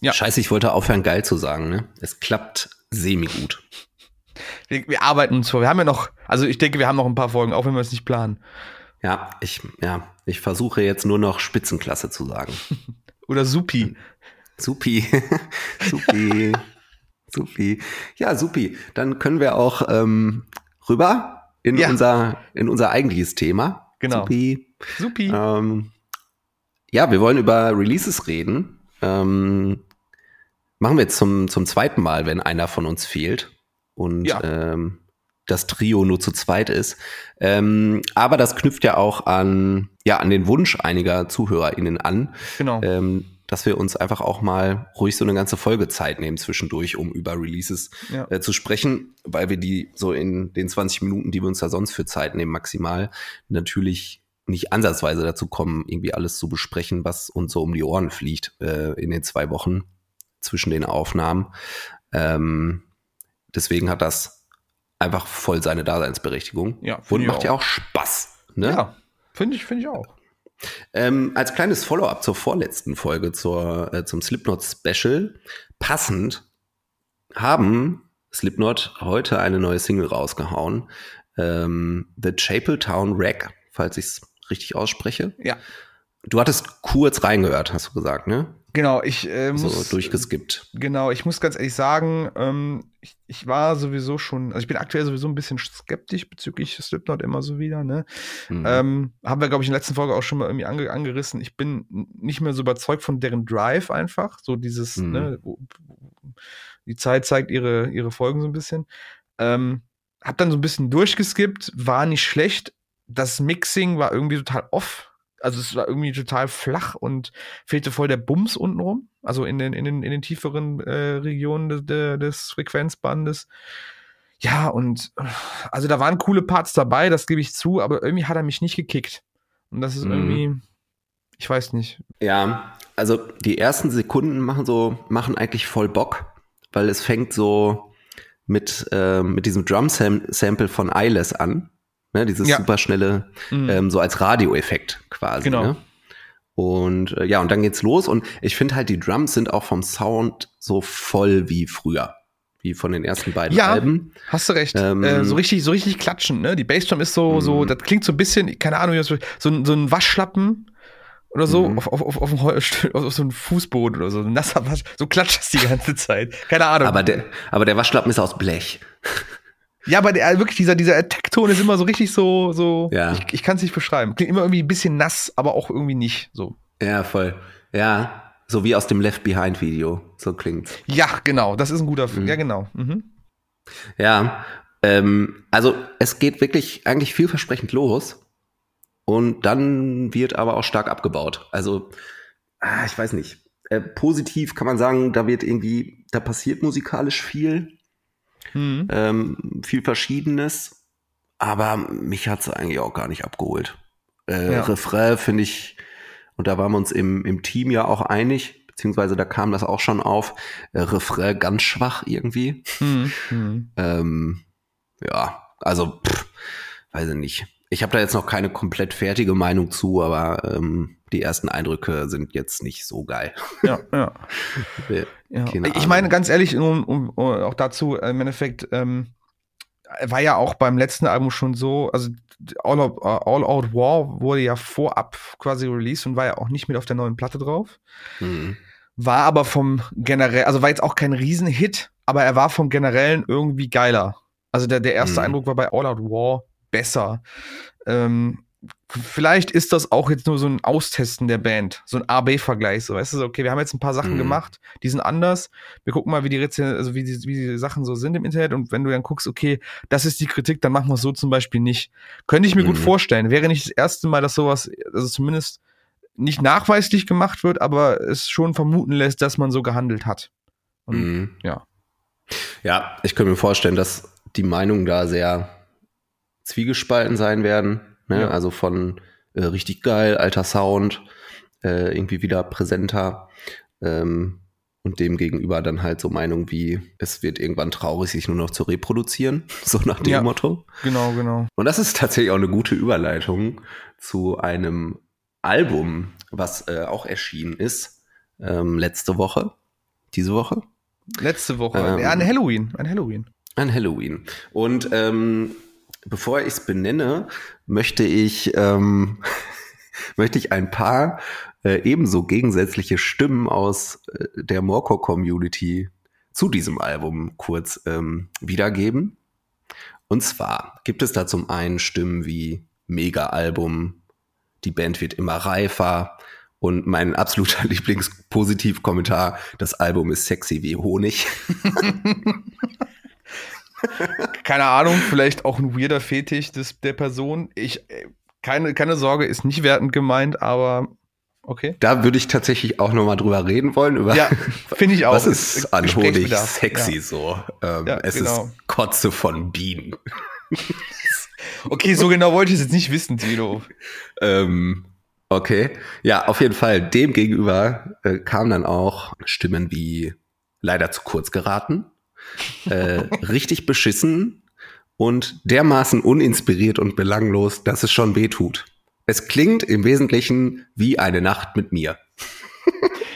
B: Ja.
A: Scheiße, ich wollte aufhören, geil zu sagen, ne? Es klappt semi-gut.
B: Wir, wir arbeiten uns vor. Wir haben ja noch, also ich denke, wir haben noch ein paar Folgen, auch wenn wir es nicht planen.
A: Ja, ich, ja, ich versuche jetzt nur noch Spitzenklasse zu sagen.
B: Oder Supi.
A: Supi. Supi. Supi. Ja, supi. Dann können wir auch ähm, rüber in,
B: Ja.
A: unser, in unser eigentliches Thema.
B: Genau.
A: Supi.
B: Supi.
A: Ähm, ja, wir wollen über Releases reden. Ähm, machen wir jetzt zum, zum zweiten Mal, wenn einer von uns fehlt und
B: Ja.
A: ähm, das Trio nur zu zweit ist. Ähm, aber das knüpft ja auch an, ja, an den Wunsch einiger ZuhörerInnen an,
B: genau.
A: ähm, dass wir uns einfach auch mal ruhig so eine ganze Folge Zeit nehmen zwischendurch, um über Releases
B: ja.
A: äh, zu sprechen, weil wir die so in den 20 Minuten, die wir uns da sonst für Zeit nehmen, maximal natürlich nicht ansatzweise dazu kommen, irgendwie alles zu besprechen, was uns so um die Ohren fliegt äh, in den zwei Wochen zwischen den Aufnahmen. Ähm, deswegen hat das einfach voll seine Daseinsberechtigung
B: Ja,
A: und macht ja
B: auch.
A: auch Spaß. Ne?
B: ja. Finde ich, finde ich auch.
A: Ähm, als kleines Follow-up zur vorletzten Folge, zur, äh, zum Slipknot Special, passend haben Slipknot heute eine neue Single rausgehauen. Ähm, The Chapeltown Rack, falls ich es richtig ausspreche.
B: Ja.
A: Du hattest kurz reingehört, hast du gesagt, ne?
B: Genau, ich äh,
A: So
B: muss.
A: durchgeskippt.
B: Genau, ich muss ganz ehrlich sagen, ähm, ich, ich war sowieso schon, also ich bin aktuell sowieso ein bisschen skeptisch bezüglich Slipknot immer so wieder, ne?
A: Mhm.
B: Ähm, haben wir, glaube ich, in der letzten Folge auch schon mal irgendwie ange angerissen. Ich bin nicht mehr so überzeugt von deren Drive einfach. So dieses,
A: Mhm.
B: ne, die Zeit zeigt ihre, ihre Folgen so ein bisschen. Ähm, hab dann so ein bisschen durchgeskippt, war nicht schlecht. Das Mixing war irgendwie total off. Also es war irgendwie total flach und fehlte voll der Bums untenrum. Also in den, in den, in den tieferen äh, Regionen des, der- des Frequenzbandes. Ja, und also da waren coole Parts dabei, das gebe ich zu, aber irgendwie hat er mich nicht gekickt. Und das ist
A: Mhm.
B: irgendwie, ich weiß nicht.
A: Ja, also die ersten Sekunden machen so, machen eigentlich voll Bock, weil es fängt so mit, äh, mit diesem Drum-Sample von Eyeless an. Ne, dieses
B: Ja.
A: super schnelle,
B: Mhm.
A: ähm, so als Radioeffekt quasi.
B: Genau.
A: Ne? Und äh, ja, und dann geht's los. Und ich finde halt, die Drums sind auch vom Sound so voll wie früher. Wie von den ersten beiden
B: Ja.
A: Alben.
B: Hast du recht.
A: Ähm,
B: äh, so richtig, so richtig klatschen, ne? Die Bassdrum ist so, so,
A: Mhm.
B: das klingt so ein bisschen, keine Ahnung, so, ein- so ein Waschlappen oder so
A: Mhm.
B: auf, auf, auf, auf, auf so einem Fußboden oder so. Ein nasser Wasch, so klatscht das die ganze Zeit. Keine Ahnung.
A: Aber der, aber der Waschlappen ist aus Blech.
B: Ja, aber der, wirklich dieser, dieser Attack-Ton ist immer so richtig so, so,
A: Ja.
B: ich, ich kann es nicht beschreiben. Klingt immer irgendwie ein bisschen nass, aber auch irgendwie nicht, so.
A: Ja, voll. Ja, so wie aus dem Left Behind Video. So klingt's.
B: Ja, genau, das ist ein guter,
A: Mhm.
B: ja, genau. Mhm.
A: Ja, ähm, also es geht wirklich eigentlich vielversprechend los und dann wird aber auch stark abgebaut. Also, ah, ich weiß nicht. äh, positiv kann man sagen, da wird irgendwie, da passiert musikalisch viel, mhm. ähm, viel Verschiedenes, aber mich hat es eigentlich auch gar nicht abgeholt. Äh, ja. Refrain finde ich, und da waren wir uns im, im Team ja auch einig, beziehungsweise da kam das auch schon auf, äh, Refrain ganz schwach irgendwie. Mhm. Ähm, ja, also, pff, weiß ich nicht. Ich habe da jetzt noch keine komplett fertige Meinung zu, aber ähm, die ersten Eindrücke sind jetzt nicht so geil.
B: Ja, ja. ja. Ich meine, ganz ehrlich, um, um, auch dazu, im Endeffekt, ähm, war ja auch beim letzten Album schon so, also All Out, All Out War wurde ja vorab quasi released und war ja auch nicht mit auf der neuen Platte drauf. Mhm. War aber vom generell, also war jetzt auch kein Riesenhit, aber er war vom generellen irgendwie geiler. Also der, der erste mhm. Eindruck war bei All Out War besser. Ähm, vielleicht ist das auch jetzt nur so ein Austesten der Band, so ein A-B-Vergleich. So, weißt du, okay, wir haben jetzt ein paar Sachen mhm. gemacht, die sind anders. Wir gucken mal, wie die, Rezen also wie, die, wie die Sachen so sind im Internet. Und wenn du dann guckst, okay, das ist die Kritik, dann machen wir es so zum Beispiel nicht. Könnte ich mir mhm. gut vorstellen. Wäre nicht das erste Mal, dass sowas, also zumindest nicht nachweislich gemacht wird, aber es schon vermuten lässt, dass man so gehandelt hat. Und, mhm. Ja.
A: Ja, ich könnte mir vorstellen, dass die Meinungen da sehr zwiegespalten sein werden. Ne? Ja. Also von äh, richtig geil, alter Sound, äh, irgendwie wieder präsenter. Ähm, und dem gegenüber dann halt so Meinung wie, es wird irgendwann traurig, sich nur noch zu reproduzieren, so nach dem ja, Motto.
B: Genau, genau.
A: Und das ist tatsächlich auch eine gute Überleitung zu einem Album, was äh, auch erschienen ist, ähm, letzte Woche, diese Woche.
B: Letzte Woche, ähm, ja, an Halloween, an Halloween.
A: An Halloween. Und ähm, bevor ich es benenne, möchte ich, ähm, möchte ich ein paar äh, ebenso gegensätzliche Stimmen aus äh, der Morco-Community zu diesem Album kurz ähm, wiedergeben. Und zwar gibt es da zum einen Stimmen wie Mega-Album, die Band wird immer reifer und mein absoluter Lieblingspositivkommentar, das Album ist sexy wie Honig.
B: keine Ahnung, vielleicht auch ein weirder Fetisch des, der Person. Ich, äh, keine, keine Sorge, ist nicht wertend gemeint, aber okay.
A: Da würde ich tatsächlich auch nochmal drüber reden wollen. Über
B: ja, finde ich auch.
A: Was ist an Honig sexy ja. so? Ähm, ja, es genau. ist Kotze von Bienen.
B: okay, so genau wollte ich es jetzt nicht wissen, Tino.
A: ähm, okay. Ja, auf jeden Fall. Dem gegenüber äh, kamen dann auch Stimmen wie leider zu kurz geraten äh, richtig beschissen und dermaßen uninspiriert und belanglos, dass es schon weh tut. Es klingt im Wesentlichen wie eine Nacht mit mir.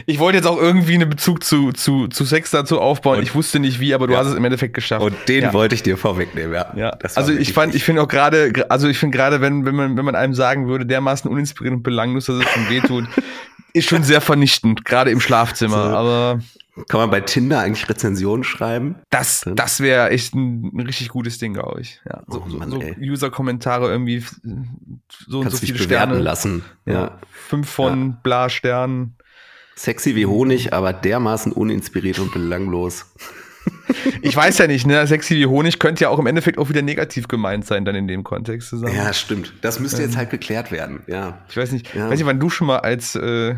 B: Ich wollte jetzt auch irgendwie einen Bezug zu, zu, zu Sex dazu aufbauen. Und, ich wusste nicht wie, aber du ja. hast es im Endeffekt geschafft.
A: Und den ja. wollte ich dir vorwegnehmen, ja.
B: ja. Also ich fand, ich finde auch gerade, also ich finde gerade, wenn, wenn man, wenn man einem sagen würde, dermaßen uninspiriert und belanglos, dass es schon wehtut, ist schon sehr vernichtend, gerade im Schlafzimmer. So. Aber
A: kann man bei Tinder eigentlich Rezensionen schreiben?
B: Das, das wäre echt ein, ein, richtig gutes Ding, glaube ich. Ja, so, oh Mann, so User-Kommentare irgendwie so
A: Kannst und so viele Sterne lassen. Ja. ja.
B: Fünf von ja. bla Sternen.
A: Sexy wie Honig, aber dermaßen uninspiriert und belanglos.
B: Ich weiß ja nicht, ne? Sexy wie Honig könnte ja auch im Endeffekt auch wieder negativ gemeint sein, dann in dem Kontext zusammen.
A: Ja, stimmt. Das müsste ähm, jetzt halt geklärt werden, ja.
B: Ich weiß nicht, ja. weiß nicht, wann du schon mal als äh,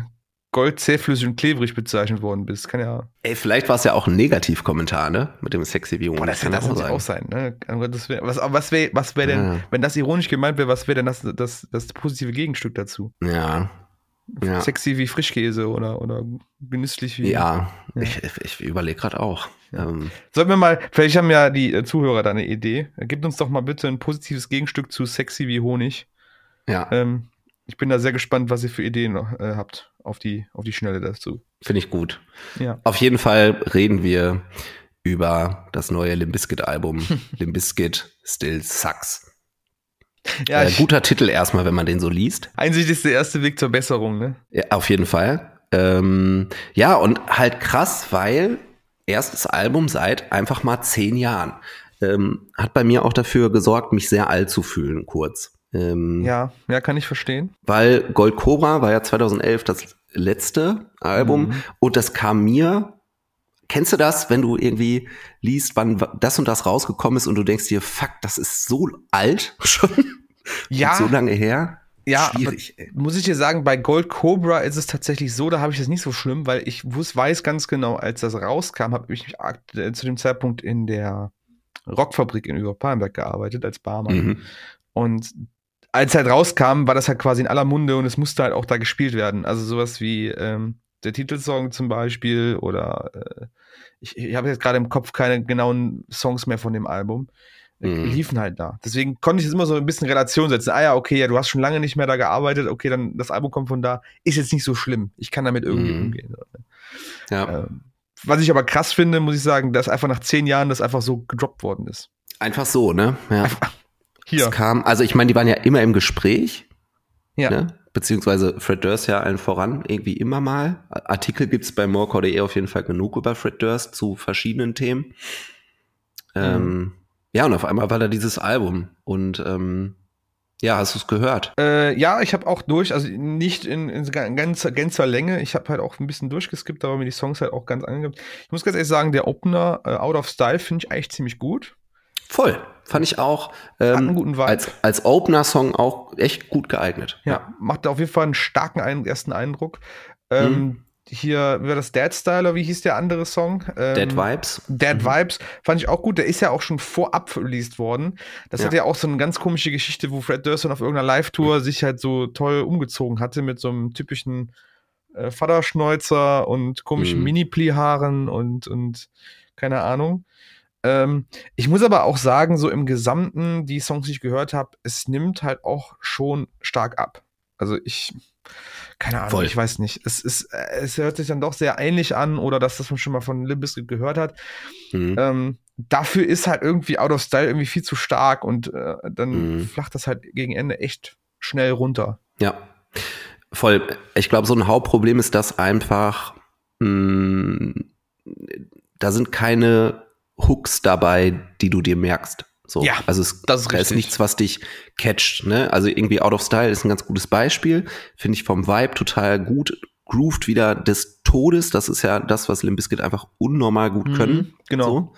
B: Gold zähflüssig und klebrig bezeichnet worden bist. Kann ja.
A: Ey, vielleicht war es ja auch ein Negativkommentar, ne? Mit dem Sexy wie
B: Honig. das kann das auch sein. auch sein, ne? Wär, was was wäre was wär denn, ja. wenn das ironisch gemeint wäre, was wäre denn das, das, das positive Gegenstück dazu?
A: Ja.
B: ja. Sexy wie Frischkäse oder, oder genüsslich wie.
A: Ja, ja. ich, ich überlege gerade auch.
B: Ähm. Sollten wir mal, vielleicht haben ja die äh, Zuhörer da eine Idee. Gib uns doch mal bitte ein positives Gegenstück zu Sexy wie Honig.
A: Ja.
B: Ähm, ich bin da sehr gespannt, was ihr für Ideen äh, habt auf die, auf die Schnelle dazu.
A: Finde ich gut. Ja. Auf jeden Fall reden wir über das neue Limbiskit-Album. Limbiskit Still Sucks. Ja, äh, guter Titel erstmal, wenn man den so liest.
B: Einsicht ist der erste Weg zur Besserung, ne?
A: Ja, auf jeden Fall. Ähm, ja, und halt krass, weil erstes Album seit einfach mal zehn Jahren. Ähm, hat bei mir auch dafür gesorgt, mich sehr alt zu fühlen, kurz.
B: Ähm, ja, ja, kann ich verstehen.
A: Weil Gold Cobra war ja 2011 das letzte Album mhm. und das kam mir. Kennst du das, wenn du irgendwie liest, wann das und das rausgekommen ist und du denkst dir, fuck, das ist so alt schon? Ja. so lange her?
B: ja, schwierig. muss ich dir sagen, bei Gold Cobra ist es tatsächlich so, da habe ich das nicht so schlimm, weil ich weiß ganz genau, als das rauskam, habe ich äh, zu dem Zeitpunkt in der Rockfabrik in Überpalmberg gearbeitet als Barmann. Mhm. Und als halt rauskam, war das halt quasi in aller Munde und es musste halt auch da gespielt werden. Also sowas wie ähm, der Titelsong zum Beispiel oder äh, ich, ich habe jetzt gerade im Kopf keine genauen Songs mehr von dem Album. Äh, mhm. liefen halt da. Deswegen konnte ich es immer so ein bisschen in Relation setzen. Ah ja, okay, ja, du hast schon lange nicht mehr da gearbeitet, okay, dann das Album kommt von da, ist jetzt nicht so schlimm. Ich kann damit irgendwie mhm. umgehen. Ja. Ähm, was ich aber krass finde, muss ich sagen, dass einfach nach zehn Jahren das einfach so gedroppt worden ist.
A: Einfach so, ne? Ja. Einfach hier. Es kam, also ich meine, die waren ja immer im Gespräch. Ja. Ne? Beziehungsweise Fred Durst ja allen voran, irgendwie immer mal. Artikel gibt's bei morecore.de auf jeden Fall genug über Fred Durst zu verschiedenen Themen. Ähm, mhm. Ähm, ja, und auf einmal war da dieses Album. Und ähm, ja, hast du es gehört?
B: Äh, ja, ich habe auch durch, also nicht in, in ganzer, ganzer Länge. Ich habe halt auch ein bisschen durchgeskippt, aber mir die Songs halt auch ganz angeguckt. Ich muss ganz ehrlich sagen, der Opener uh, Out of Style finde ich eigentlich ziemlich gut.
A: Voll, fand ich auch. Ähm. Als, als Opener-Song auch echt gut geeignet.
B: Ja, ja. macht auf jeden Fall einen starken ein ersten Eindruck. Ähm, mhm. Hier, wie war das Dead Styler, wie hieß der andere Song?
A: Ähm, Dead Vibes.
B: Dead mhm. Vibes fand ich auch gut. Der ist ja auch schon vorab released worden. Das ja. hat ja auch so eine ganz komische Geschichte, wo Fred Durst auf irgendeiner Live-Tour mhm. sich halt so toll umgezogen hatte mit so einem typischen äh, Vaterschnäuzer und komischen mhm. Mini-Pli-Haaren und, und keine Ahnung. Ähm, ich muss aber auch sagen, so im Gesamten, die Songs, die ich gehört habe, es nimmt halt auch schon stark ab. Also ich, keine Ahnung, Voll. ich weiß nicht. Es, ist, äh, es hört sich dann doch sehr ähnlich an oder dass das man schon mal von Limp Bizkit gehört hat. Mhm. Ähm, dafür ist halt irgendwie Out of Style irgendwie viel zu stark und äh, dann mhm. flacht das halt gegen Ende echt schnell runter.
A: Ja, voll. Ich glaube, so ein Hauptproblem ist das einfach, mh, mm, da sind keine Hooks dabei, die du dir merkst. So, ja, also es das ist, da ist nichts, was dich catcht. Ne? Also irgendwie Out of Style ist ein ganz gutes Beispiel. Finde ich vom Vibe total gut. Grooved wieder des Todes. Das ist ja das, was Limp Bizkit einfach unnormal gut mhm, können.
B: Genau.
A: So.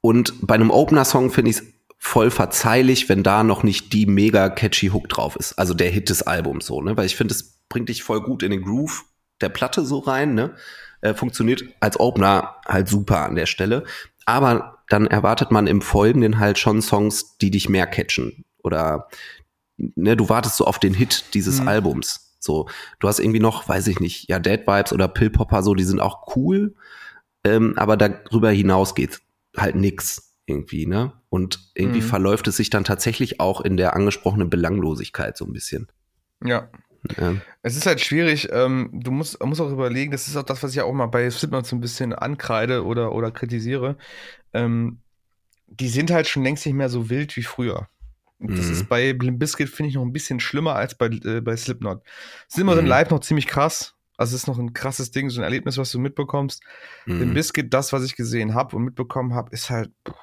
A: Und bei einem Opener-Song finde ich es voll verzeihlich, wenn da noch nicht die mega catchy Hook drauf ist. Also der Hit des Albums so, ne? Weil ich finde, es bringt dich voll gut in den Groove der Platte so rein, ne? Äh, funktioniert als Opener halt super an der Stelle. Aber dann erwartet man im Folgenden halt schon Songs, die dich mehr catchen. Oder ne, du wartest so auf den Hit dieses mhm. Albums. So, du hast irgendwie noch, weiß ich nicht, ja, Dead Vibes oder Pill Popper, so, die sind auch cool, ähm, aber darüber hinaus geht halt nix irgendwie, ne? Und irgendwie mhm. verläuft es sich dann tatsächlich auch in der angesprochenen Belanglosigkeit so ein bisschen.
B: Ja, ja. Es ist halt schwierig. Ähm, du musst, musst auch überlegen, das ist auch das, was ich auch mal bei Slipknot so ein bisschen ankreide oder, oder kritisiere. Ähm, die sind halt schon längst nicht mehr so wild wie früher. Mhm. Das ist bei Limp Bizkit, finde ich, noch ein bisschen schlimmer als bei, äh, bei Slipknot. Sind immer mhm. live noch ziemlich krass. Also es ist noch ein krasses Ding, so ein Erlebnis, was du mitbekommst. Mhm. Limp Bizkit, das, was ich gesehen habe und mitbekommen habe, ist halt. Boah,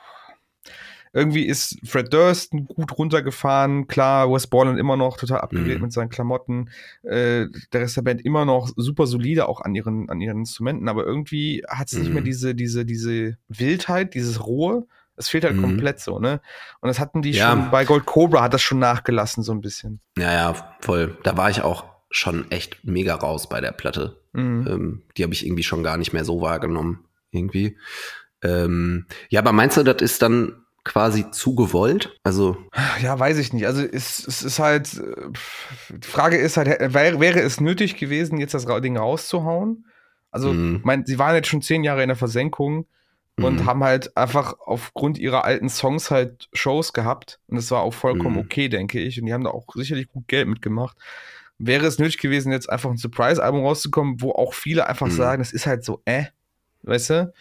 B: irgendwie ist Fred Durst gut runtergefahren. Klar, Wes Borland immer noch total abgewählt mhm. mit seinen Klamotten. Äh, der Rest der Band immer noch super solide, auch an ihren, an ihren Instrumenten. Aber irgendwie hat es mhm. nicht mehr mhm. diese, diese, diese Wildheit, dieses Rohe. Es fehlt halt mhm. komplett so, ne? Und das hatten die ja. schon, bei Gold Cobra hat das schon nachgelassen, so ein bisschen.
A: Ja, ja, voll. Da war ich auch schon echt mega raus bei der Platte. Mhm. Ähm, die habe ich irgendwie schon gar nicht mehr so wahrgenommen. Irgendwie. Ähm, ja, aber meinst du, das ist dann quasi zu gewollt? Also
B: ja, weiß ich nicht. Also es, es ist halt die Frage ist halt wäre, wäre es nötig gewesen, jetzt das Ding rauszuhauen? Also mhm. mein, sie waren jetzt schon zehn Jahre in der Versenkung und mhm. haben halt einfach aufgrund ihrer alten Songs halt Shows gehabt und das war auch vollkommen mhm. okay, denke ich. Und die haben da auch sicherlich gut Geld mitgemacht. Wäre es nötig gewesen, jetzt einfach ein Surprise-Album rauszukommen, wo auch viele einfach mhm. sagen, das ist halt so, äh, weißt du?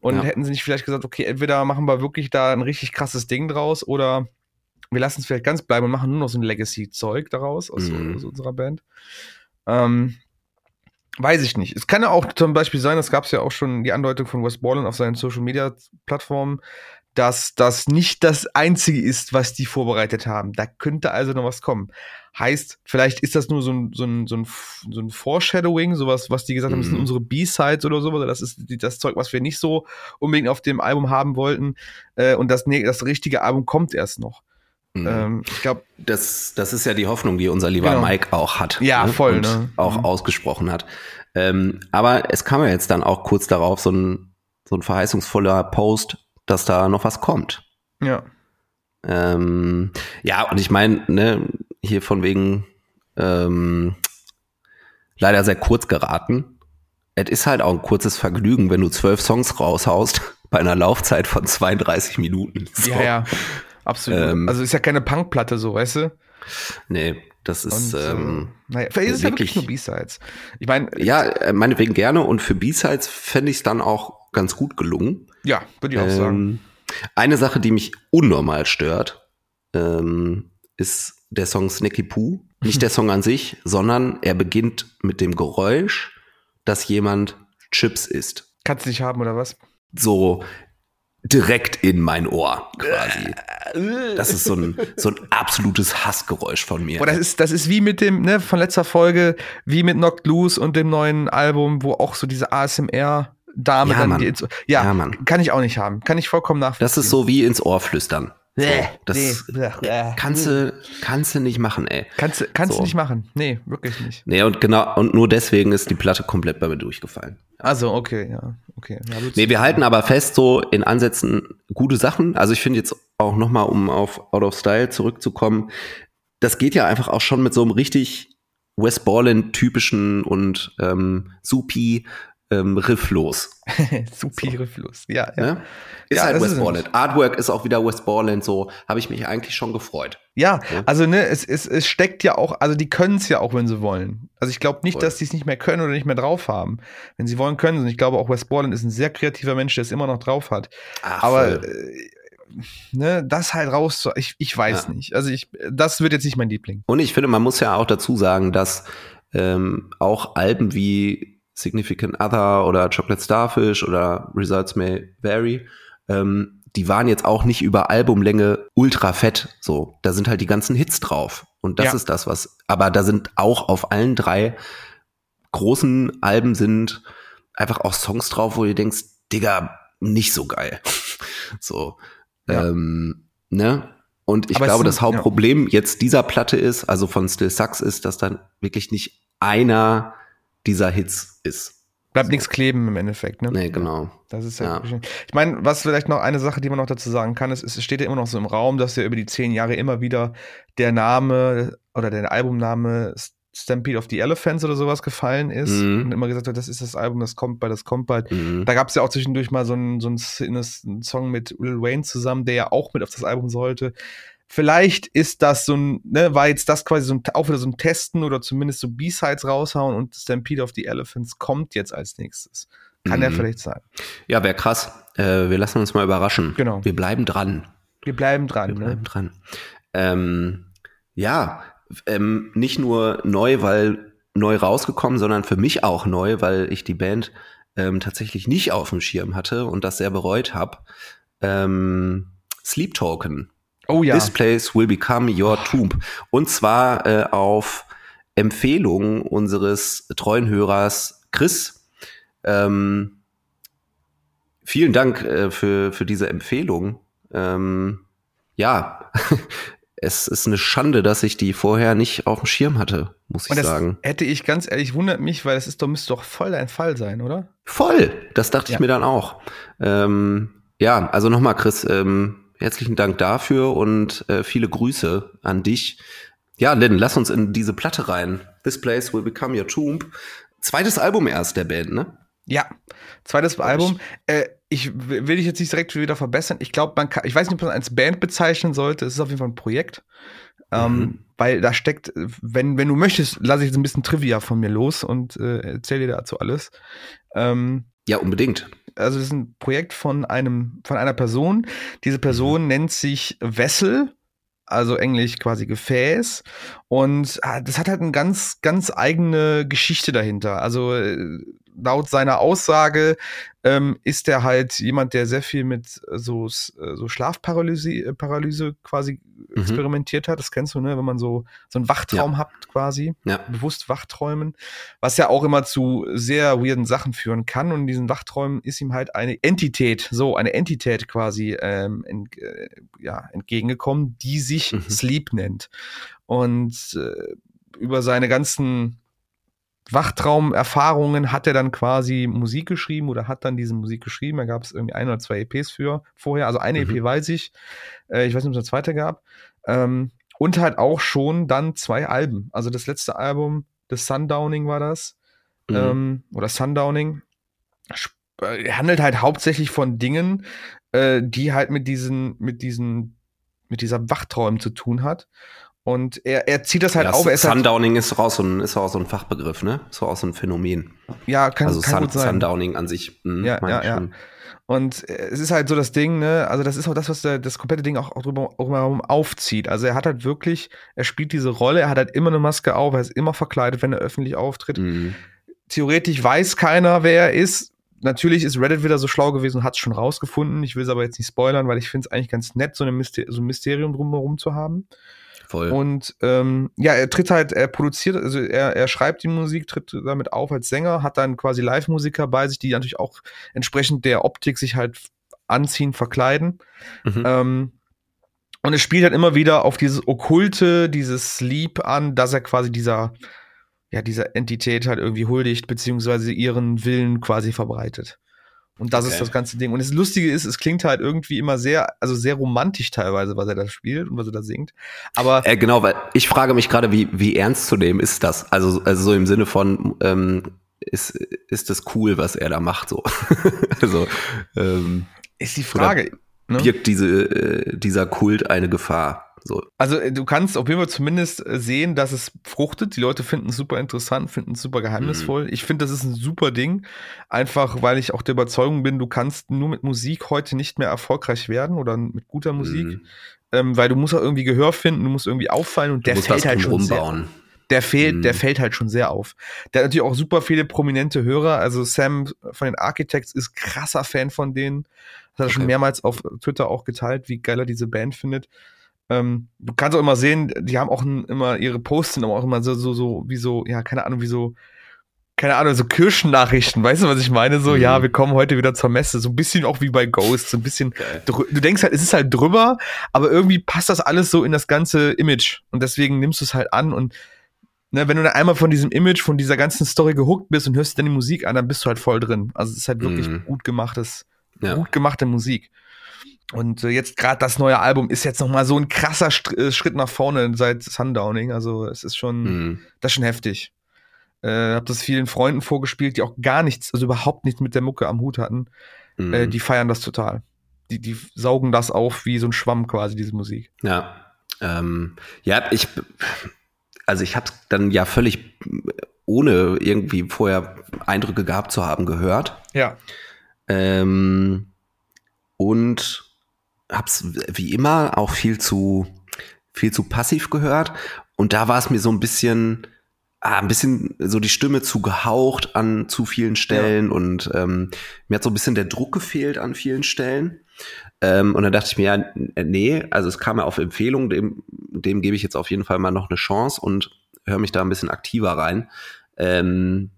B: Und ja. hätten sie nicht vielleicht gesagt, okay, entweder machen wir wirklich da ein richtig krasses Ding draus oder wir lassen es vielleicht ganz bleiben und machen nur noch so ein Legacy-Zeug daraus aus, mhm. aus, unserer Band. Ähm, weiß ich nicht. Es kann ja auch zum Beispiel sein, das gab es ja auch schon die Andeutung von Wes Borland auf seinen Social-Media-Plattformen, dass das nicht das Einzige ist, was die vorbereitet haben. Da könnte also noch was kommen. Heißt, vielleicht ist das nur so ein, so ein, so ein, so ein Foreshadowing, sowas, was die gesagt haben, das sind mhm. unsere B-Sides oder so, das ist das Zeug, was wir nicht so unbedingt auf dem Album haben wollten. Äh, und das, nee, das richtige Album kommt erst noch.
A: Mhm.
B: Ähm, ich glaube,
A: Das, das ist ja die Hoffnung, die unser lieber
B: Genau.
A: Mike auch hat.
B: Ja, voll,
A: Und
B: ne?
A: auch
B: Mhm.
A: ausgesprochen hat. Ähm, aber es kam ja jetzt dann auch kurz darauf so ein, so ein verheißungsvoller Post, dass da noch was kommt.
B: ja.
A: Ähm, ja, und ich meine, ne, hier von wegen ähm, leider sehr kurz geraten. Es ist halt auch ein kurzes Vergnügen, wenn du zwölf Songs raushaust bei einer Laufzeit von 32 Minuten. So.
B: Ja, ja. Absolut.
A: Ähm,
B: also ist ja keine Punkplatte so, weißt du?
A: Nee, das ist
B: Und,
A: ähm,
B: äh, naja, vielleicht ist es ja
A: wirklich-
B: wirklich nur B-Sides. Ich meine,
A: ja, äh, meinetwegen gerne und für B-Sides fände ich es dann auch ganz gut gelungen.
B: ja, würde ich auch sagen.
A: Ähm, eine Sache, die mich unnormal stört, ähm, ist der Song Sneaky Poo. Nicht der Song an sich, sondern er beginnt mit dem Geräusch, dass jemand Chips isst.
B: Kannst du nicht haben oder was?
A: So direkt in mein Ohr quasi. Das ist so ein, so ein absolutes Hassgeräusch von mir.
B: Boah, das ist, das ist wie mit dem, ne, von letzter Folge, wie mit Knocked Loose und dem neuen Album, wo auch so diese ASMR-Dame
A: Ja,
B: dann die ins, ja,
A: Ja, Mann.
B: kann ich auch nicht haben. Kann ich vollkommen nachvollziehen.
A: das ist so wie ins Ohr flüstern. So, das
B: nee,
A: kannst du, kannst du nicht machen, ey.
B: Kannst, du- kannst
A: So.
B: du nicht machen. Nee, wirklich nicht.
A: Nee, und genau, und nur deswegen ist die Platte komplett bei mir durchgefallen.
B: Also, okay, ja, okay. Ja,
A: Nee, wir halten aber fest, so in Ansätzen gute Sachen. Also ich finde jetzt auch nochmal, um auf Out of Style zurückzukommen, das geht ja einfach auch schon mit so einem richtig West Borland-typischen und ähm, supi ähm, Riff los.
B: Supire Fluss. Ja, ja.
A: Ne? Ist
B: Ja,
A: halt
B: das
A: West
B: ist
A: Borland. Artwork ist auch wieder West Borland, so habe ich mich eigentlich schon gefreut.
B: Ja,
A: Ja.
B: also ne, es, es, es steckt ja auch, also die können es ja auch, wenn sie wollen. Also ich glaube nicht,
A: Voll.
B: dass die es nicht mehr können oder nicht mehr drauf haben. Wenn sie wollen, können sie. Und ich glaube auch Wes Borland ist ein sehr kreativer Mensch, der es immer noch drauf hat.
A: Ach,
B: Aber äh, ne, das halt raus, ich, ich weiß
A: Ja.
B: nicht. Also ich, das wird jetzt nicht mein Liebling.
A: Und ich finde, man muss ja auch dazu sagen, dass ähm, auch Alben wie Significant Other oder Chocolate Starfish oder Results May Vary, ähm, die waren jetzt auch nicht über Albumlänge ultra fett. So, da sind halt die ganzen Hits drauf. Und das
B: Ja.
A: ist das, was. Aber da sind auch auf allen drei großen Alben sind einfach auch Songs drauf, wo du denkst, Digga, nicht so geil. so.
B: Ja.
A: Ähm, ne? Und ich
B: Aber
A: glaube,
B: sind-
A: das Hauptproblem jetzt dieser Platte ist, also von Still Sucks, ist, dass dann wirklich nicht einer dieser Hits ist.
B: Bleibt nichts kleben im Endeffekt, ne?
A: Nee, genau.
B: Das ist
A: Ja.
B: ja. Ich meine, was vielleicht noch eine Sache, die man noch dazu sagen kann, ist, es steht ja immer noch so im Raum, dass ja über die zehn Jahre immer wieder der Name oder der Albumname Stampede of the Elephants oder sowas gefallen ist
A: Mhm.
B: und immer gesagt wird, das ist das Album, das kommt bald, das kommt bald.
A: Mhm.
B: Da gab es ja auch zwischendurch mal so einen, so einen Song mit Lil Wayne zusammen, der ja auch mit auf das Album sollte. Vielleicht ist das so ein, ne, war jetzt das quasi so ein, auch wieder so ein Testen oder zumindest so B-Sides raushauen und Stampede of the Elephants kommt jetzt als nächstes. Kann ja
A: Mhm.
B: vielleicht sein.
A: Ja, wäre krass. Äh, wir lassen uns mal überraschen.
B: Genau.
A: Wir bleiben dran.
B: Wir bleiben dran,
A: Wir
B: ne?
A: bleiben dran. Ähm, ja, ähm, nicht nur neu, weil neu rausgekommen, sondern für mich auch neu, weil ich die Band ähm, tatsächlich nicht auf dem Schirm hatte und das sehr bereut habe. Ähm, Sleep Token.
B: Oh ja.
A: This place will become your tomb. Und zwar äh, auf Empfehlung unseres treuen Hörers Chris. Ähm, vielen Dank äh, für, für diese Empfehlung. Ähm, ja, es ist eine Schande, dass ich die vorher nicht auf dem Schirm hatte, muss ich
B: Und das
A: sagen.
B: hätte ich ganz ehrlich, wundert mich, weil das ist doch, müsste doch voll dein Fall sein, oder?
A: Voll, das dachte
B: Ja.
A: ich mir dann auch. Ähm, ja, also nochmal, Chris, ähm, herzlichen Dank dafür und äh, viele Grüße an dich. Ja, Lynn, lass uns in diese Platte rein. This place will become your tomb. Zweites Album erst der Band, ne?
B: Ja. Zweites
A: Glaub
B: Album. Äh, ich will dich jetzt nicht direkt wieder verbessern. Ich glaube, man kann, ich weiß nicht, ob man es als Band bezeichnen sollte. Es ist auf jeden Fall ein Projekt. Ähm,
A: Mhm.
B: weil da steckt, äh, wenn, wenn du möchtest, lasse ich jetzt ein bisschen Trivia von mir los und äh, erzähle dir dazu alles. Ähm,
A: Ja, unbedingt.
B: Also es ist ein Projekt von einem, von einer Person. Diese Person nennt sich Wessel, also englisch quasi Gefäß. Und ah, das hat halt eine ganz, ganz eigene Geschichte dahinter. Also äh, laut seiner Aussage ähm, ist er halt jemand, der sehr viel mit so, äh, so Schlafparalyse äh, Paralyse quasi mhm. experimentiert hat. Das kennst du, ne? Wenn man so, so einen Wachtraum ja. hat quasi, ja. bewusst Wachträumen, was ja auch immer zu sehr weirden Sachen führen kann. Und in diesen Wachträumen ist ihm halt eine Entität, so eine Entität quasi ähm, ent, äh, ja, entgegengekommen, die sich mhm. Sleep nennt. Und äh, über seine ganzen Wachtraumerfahrungen hat er dann quasi Musik geschrieben oder hat dann diese Musik geschrieben. Da gab es irgendwie ein oder zwei EPs für vorher. Also eine mhm. EP weiß ich. Äh, ich weiß nicht, ob es eine zweite gab. Ähm, und halt auch schon dann zwei Alben. Also das letzte Album, The Sundowning war das. Mhm. Ähm, oder Sundowning. Äh, handelt halt hauptsächlich von Dingen, äh, die halt mit diesen, mit diesen, mit dieser Wachtraum zu tun hat. Und er, er zieht das halt ja, auf. Er
A: halt Sundowning halt, ist, auch so ein, ist auch so ein Fachbegriff, ne? Ist auch so ein Phänomen.
B: Ja, kann,
A: also
B: kann Sun,
A: gut sein. Sundowning an sich.
B: Mh, ja, ja, ja. Und es ist halt so das Ding, ne? Also das ist auch das, was der, das komplette Ding auch, auch drüber auch aufzieht. Also er hat halt wirklich, er spielt diese Rolle, er hat halt immer eine Maske auf, er ist immer verkleidet, wenn er öffentlich auftritt. Mhm. Theoretisch weiß keiner, wer er ist. Natürlich ist Reddit wieder so schlau gewesen und hat es schon rausgefunden. Ich will es aber jetzt nicht spoilern, weil ich finde es eigentlich ganz nett, so, eine Myster so ein Mysterium drumherum zu haben. Voll. Und ähm, ja, er tritt halt, er produziert, also er, er schreibt die Musik, tritt damit auf als Sänger, hat dann quasi Live-Musiker bei sich, die natürlich auch entsprechend der Optik sich halt anziehen, verkleiden. Mhm. Ähm, und es spielt halt immer wieder auf dieses Okkulte, dieses Sleep an, dass er quasi dieser, ja, dieser Entität halt irgendwie huldigt, beziehungsweise ihren Willen quasi verbreitet. Und das okay. ist das ganze Ding. Und das Lustige ist, es klingt halt irgendwie immer sehr, also sehr romantisch teilweise, was er da spielt und was er da singt. Aber
A: äh, genau, weil ich frage mich gerade, wie wie ernst zu nehmen ist das? Also also so im Sinne von ähm, ist ist das cool, was er da macht so? also
B: ähm, ist die Frage.
A: Ne? Birgt diese äh, dieser Kult eine Gefahr? So.
B: Also äh, du kannst auf jeden Fall zumindest äh, sehen, dass es fruchtet. Die Leute finden es super interessant, finden es super geheimnisvoll. Mhm. Ich finde, das ist ein super Ding. Einfach, weil ich auch der Überzeugung bin, du kannst nur mit Musik heute nicht mehr erfolgreich werden oder mit guter Musik. Mhm. Ähm, weil du musst auch irgendwie Gehör finden, du musst irgendwie auffallen und du der fällt halt schon
A: umbauen.
B: sehr. Der fehlt, mhm. der fällt halt schon sehr auf. Der hat natürlich auch super viele prominente Hörer. Also Sam von den Architects ist krasser Fan von denen. Das hat er okay. schon mehrmals auf Twitter auch geteilt, wie geil er diese Band findet. Ähm, du kannst auch immer sehen, die haben auch immer ihre Posts sind auch immer so, so, so, wie so, ja, keine Ahnung, wie so, keine Ahnung, so Kirschennachrichten, weißt du, was ich meine? So, mhm. ja, wir kommen heute wieder zur Messe, so ein bisschen auch wie bei Ghost, so ein bisschen, du denkst halt, es ist halt drüber, aber irgendwie passt das alles so in das ganze Image und deswegen nimmst du es halt an und Ne, wenn du dann einmal von diesem Image, von dieser ganzen Story gehuckt bist und hörst dann die Musik an, dann bist du halt voll drin. Also es ist halt wirklich mhm. gut gemachtes, ja. gut gemachte Musik. Und äh, jetzt gerade das neue Album ist jetzt noch mal so ein krasser St äh, Schritt nach vorne seit Sundowning. Also es ist schon, mhm. das ist schon heftig. Äh, hab das vielen Freunden vorgespielt, die auch gar nichts, also überhaupt nichts mit der Mucke am Hut hatten. Mhm. Äh, die feiern das total. Die, die saugen das auf wie so ein Schwamm quasi, diese Musik.
A: Ja. Ähm, ja, ich, also ich habe dann ja völlig ohne irgendwie vorher Eindrücke gehabt zu haben gehört.
B: Ja.
A: Ähm, und hab's wie immer auch viel zu viel zu passiv gehört und da war es mir so ein bisschen ah, ein bisschen so die Stimme zu gehaucht an zu vielen Stellen ja. und ähm, mir hat so ein bisschen der Druck gefehlt an vielen Stellen. Ähm, und dann dachte ich mir, ja, nee, also es kam ja auf Empfehlung, dem, dem gebe ich jetzt auf jeden Fall mal noch eine Chance und höre mich da ein bisschen aktiver rein. Ähm,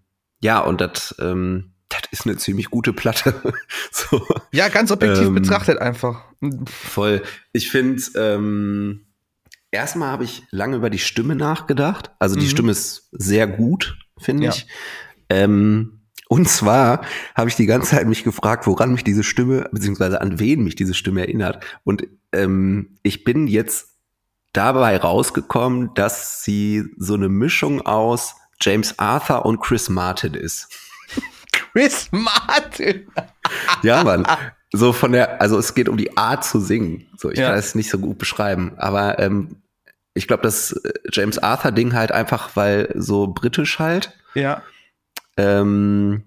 A: ja, und das ähm, das ist eine ziemlich gute Platte.
B: so. Ja, ganz objektiv ähm, betrachtet einfach.
A: Voll. Ich finde, ähm, erstmal habe ich lange über die Stimme nachgedacht. Also die mhm. Stimme ist sehr gut, finde ja. ich. Ähm, und zwar habe ich die ganze Zeit mich gefragt, woran mich diese Stimme, beziehungsweise an wen mich diese Stimme erinnert. Und ähm, ich bin jetzt dabei rausgekommen, dass sie so eine Mischung aus James Arthur und Chris Martin ist.
B: Chris Martin.
A: ja, Mann. So von der, also es geht um die Art zu singen. So, ich ja. kann es nicht so gut beschreiben, aber ähm, ich glaube, das äh, James Arthur Ding halt einfach, weil so britisch halt.
B: Ja.
A: Ähm,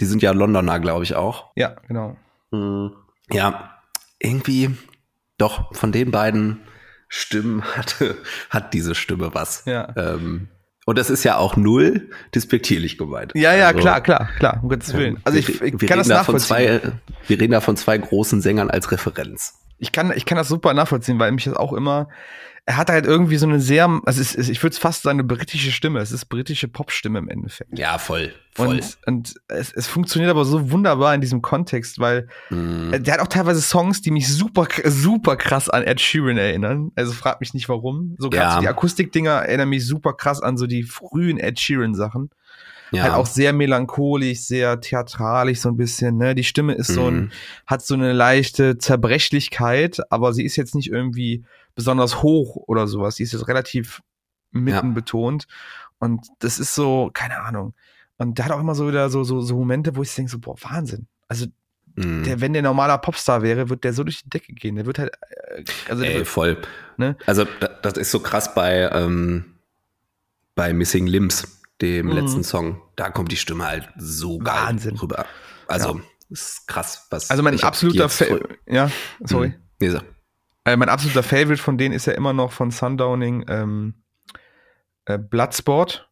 A: die sind ja Londoner, glaube ich auch.
B: Ja, genau.
A: Hm, ja, irgendwie doch von den beiden Stimmen hatte hat diese Stimme was.
B: Ja.
A: Ähm, Und das ist ja auch null despektierlich gemeint.
B: Ja, ja, also, klar, klar, klar, um Gottes Willen. Also ich, ich
A: wir
B: kann das
A: nachvollziehen. Da zwei, wir reden da von zwei großen Sängern als Referenz.
B: Ich kann, ich kann das super nachvollziehen, weil mich das auch immer, er hat halt irgendwie so eine sehr, also es, ich würde es fast sagen, eine britische Stimme. Es ist britische Popstimme im Endeffekt.
A: Ja, voll. voll.
B: Und, und es, es funktioniert aber so wunderbar in diesem Kontext, weil mm. der hat auch teilweise Songs, die mich super, super krass an Ed Sheeran erinnern. Also frag mich nicht warum. So gerade ja. die Akustikdinger erinnern mich super krass an so die frühen Ed Sheeran Sachen. Ja. Halt auch sehr melancholisch, sehr theatralisch so ein bisschen, ne? Die Stimme ist so ein, mhm. hat so eine leichte Zerbrechlichkeit, aber sie ist jetzt nicht irgendwie besonders hoch oder sowas. Die ist jetzt relativ mitten ja. betont. Und das ist so, keine Ahnung. Und der hat auch immer so wieder so, so, so Momente, wo ich denke, so, boah, Wahnsinn. Also, mm. der, wenn der normaler Popstar wäre, wird der so durch die Decke gehen. Der wird halt.
A: Äh, also Ey, wird, voll. Ne? Also, das ist so krass bei, ähm, bei Missing Limbs, dem mm. letzten Song. Da kommt die Stimme halt so geil Wahnsinn. rüber. Also, ja. ist krass, was.
B: Also, mein absoluter Fa Ja, sorry. Mm. Nee, so. Äh, mein absoluter Favorite von denen ist ja immer noch von Sundowning ähm, äh, Bloodsport.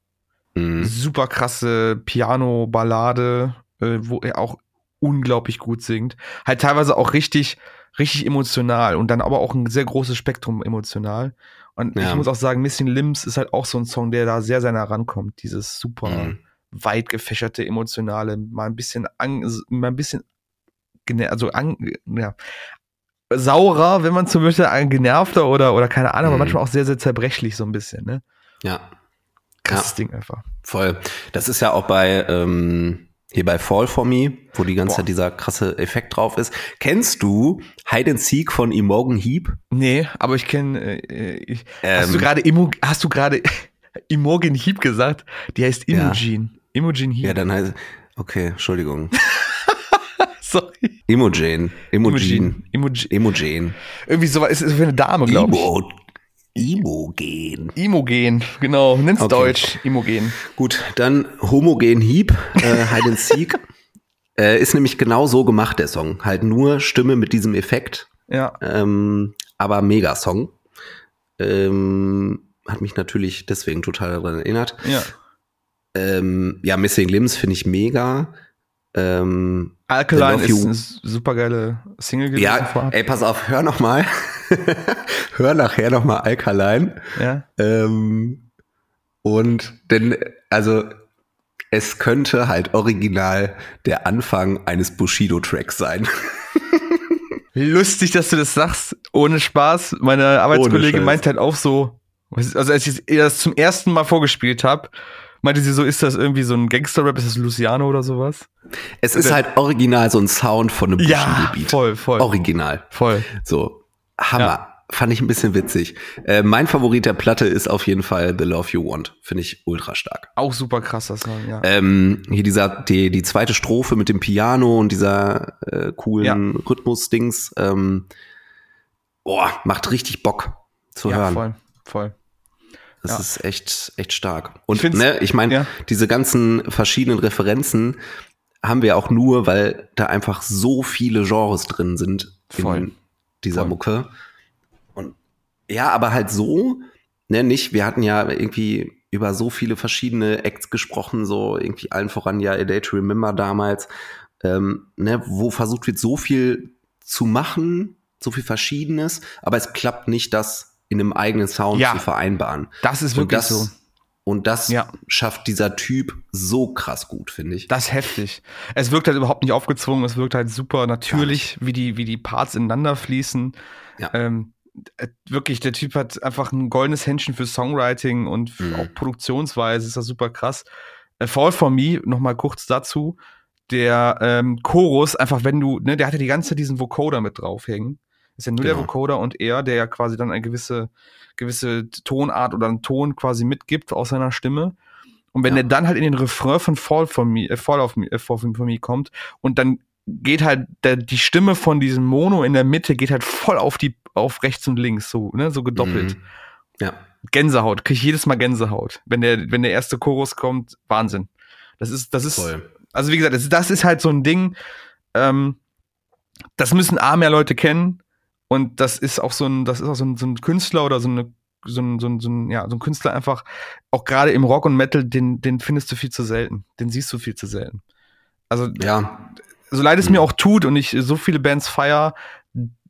B: Mhm. Super krasse Piano-Ballade, äh, wo er auch unglaublich gut singt. Halt teilweise auch richtig, richtig emotional und dann aber auch ein sehr großes Spektrum emotional. Und ja. ich muss auch sagen, Missing Limbs ist halt auch so ein Song, der da sehr, sehr nah rankommt. Dieses super mhm. weit gefächerte, emotionale, mal ein bisschen, an, mal ein bisschen, also an, ja, saurer, wenn man zum Beispiel ein genervter oder, oder keine Ahnung, mhm. aber manchmal auch sehr, sehr zerbrechlich so ein bisschen, ne?
A: Ja.
B: Krasses ja. Ding einfach.
A: Voll. Das ist ja auch bei, ähm, hier bei Fall for Me, wo die ganze Boah. Zeit dieser krasse Effekt drauf ist. Kennst du Hide and Seek von Imogen Heap?
B: Nee, aber ich kenne, äh, ähm, hast du gerade Imo, hast du gerade Imogen Heap gesagt? Die heißt Imogen. Ja. Imogen
A: Heap. Ja, dann heißt, okay, Entschuldigung. Sorry. Imogen. Imogen. Imogen. Imogen.
B: Irgendwie so ist es für eine Dame, glaube
A: ich. Imogen.
B: Imogen, genau. Nenn's okay. Deutsch. Imogen.
A: Gut, dann Homogen Hieb, äh, Hide and Seek. äh, ist nämlich genau so gemacht, der Song. Halt nur Stimme mit diesem Effekt.
B: Ja.
A: Ähm, aber mega Song. Ähm, hat mich natürlich deswegen total daran erinnert.
B: Ja.
A: Ähm, ja, Missing Limbs finde ich mega. Ähm,
B: Alkaline ist eine super geile Single
A: gewesen. Ja, vorab. ey, pass auf, hör noch mal. hör nachher noch mal Alkaline.
B: Ja.
A: Ähm, und denn, also, es könnte halt original der Anfang eines Bushido-Tracks sein.
B: Lustig, dass du das sagst. Ohne Spaß. Meine Arbeitskollegin meint halt auch so, also als ich das zum ersten Mal vorgespielt habe, meinte sie so, ist das irgendwie so ein Gangster-Rap, ist das Luciano oder sowas?
A: Es ist halt original so ein Sound von einem
B: Bushido-Beat. Ja, voll, voll.
A: Original.
B: Voll.
A: So, Hammer. Ja. Fand ich ein bisschen witzig. Äh, mein Favorit der Platte ist auf jeden Fall The Love You Want. Finde ich ultra stark.
B: Auch super krass, das Song, ja.
A: Ähm, hier dieser, die, die zweite Strophe mit dem Piano und dieser äh, coolen ja. Rhythmus-Dings. Ähm, boah, macht richtig Bock zu ja, hören.
B: Voll, voll.
A: Das ja. ist echt, echt stark. Und ich, ne, ich meine, ja. diese ganzen verschiedenen Referenzen haben wir auch nur, weil da einfach so viele Genres drin sind
B: Voll.
A: in dieser Voll. Mucke. Und ja, aber halt so, ne, nicht, wir hatten ja irgendwie über so viele verschiedene Acts gesprochen, so irgendwie allen voran ja A Day to Remember damals, ähm, ne, wo versucht wird, so viel zu machen, so viel Verschiedenes, aber es klappt nicht, das in einem eigenen Sound ja, zu vereinbaren.
B: Das ist wirklich
A: das,
B: so.
A: Und das ja. schafft dieser Typ so krass gut, finde ich.
B: Das ist heftig. Es wirkt halt überhaupt nicht aufgezwungen, es wirkt halt super natürlich, wie die, wie die Parts ineinander fließen. Ja. Ähm, äh, wirklich, der Typ hat einfach ein goldenes Händchen für Songwriting und mhm. auch Produktionsweise, ist das super krass. Äh, Fall for Me, nochmal kurz dazu. Der ähm, Chorus, einfach wenn du, ne, der hatte die ganze Zeit diesen Vocoder mit draufhängen. Ist ja nur genau. der Vocoder und er, der ja quasi dann eine gewisse, gewisse Tonart oder einen Ton quasi mitgibt aus seiner Stimme. Und wenn ja. er dann halt in den Refrain von Fall von Me, äh, Fall of Me, äh, Fall von Me kommt und dann geht halt der, die Stimme von diesem Mono in der Mitte geht halt voll auf die, auf rechts und links, so, ne, so gedoppelt. Mhm.
A: Ja.
B: Gänsehaut, krieg ich jedes Mal Gänsehaut. Wenn der, wenn der erste Chorus kommt, Wahnsinn. Das ist, das ist, voll. also wie gesagt, das, das ist halt so ein Ding, ähm, das müssen A mehr Leute kennen und das ist auch so ein, das ist auch so ein, so ein Künstler oder so eine so ein, so ein, so ein, ja, so ein Künstler einfach, auch gerade im Rock und Metal, den, den findest du viel zu selten. Den siehst du viel zu selten. Also,
A: Ja,
B: so leid es
A: Hm.
B: mir auch tut und ich so viele Bands feier,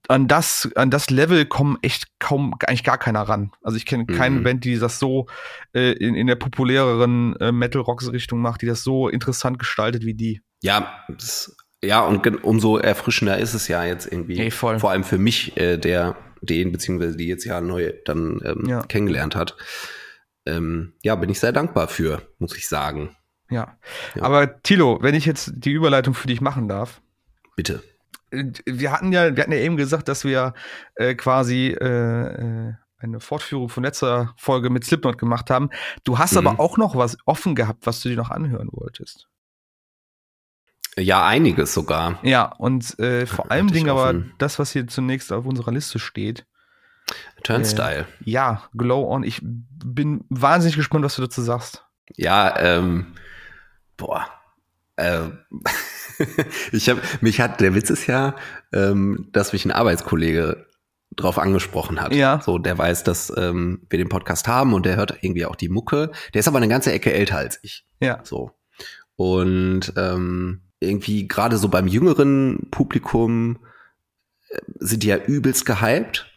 B: an das, an das Level kommen echt kaum, eigentlich gar keiner ran. Also ich kenne keine
A: Mhm.
B: Band, die das so äh, in, in der populäreren äh, Metal-Rock-Richtung macht, die das so interessant gestaltet wie die.
A: ja, das, ja, und umso erfrischender ist es ja jetzt irgendwie.
B: Ey, voll.
A: Vor allem für mich, äh, der den beziehungsweise die jetzt ja neu dann ähm,
B: Ja.
A: kennengelernt hat. Ähm, ja, bin ich sehr dankbar für, muss ich sagen.
B: Ja.
A: Ja.
B: Aber Tilo, wenn ich jetzt die Überleitung für dich machen darf.
A: Bitte.
B: Wir hatten ja, wir hatten ja eben gesagt, dass wir äh, quasi äh, äh, eine Fortführung von letzter Folge mit Slipknot gemacht haben. Du hast
A: Mhm.
B: aber auch noch was offen gehabt, was du dir noch anhören wolltest.
A: Ja, einiges sogar.
B: Ja, und äh, vor allem
A: ich
B: Ding aber das, was hier zunächst auf unserer Liste steht.
A: Turnstyle.
B: Ja, Glow On. Ich bin wahnsinnig gespannt, was du dazu sagst.
A: Ja, ähm, boah. Ähm, ich habe, mich hat, der Witz ist ja, ähm, dass mich ein Arbeitskollege drauf angesprochen hat.
B: Ja.
A: So, der weiß, dass ähm, wir den Podcast haben und der hört irgendwie auch die Mucke. Der ist aber eine ganze Ecke älter als ich.
B: Ja.
A: So. Und ähm, irgendwie gerade so beim jüngeren Publikum äh, sind die ja übelst gehypt.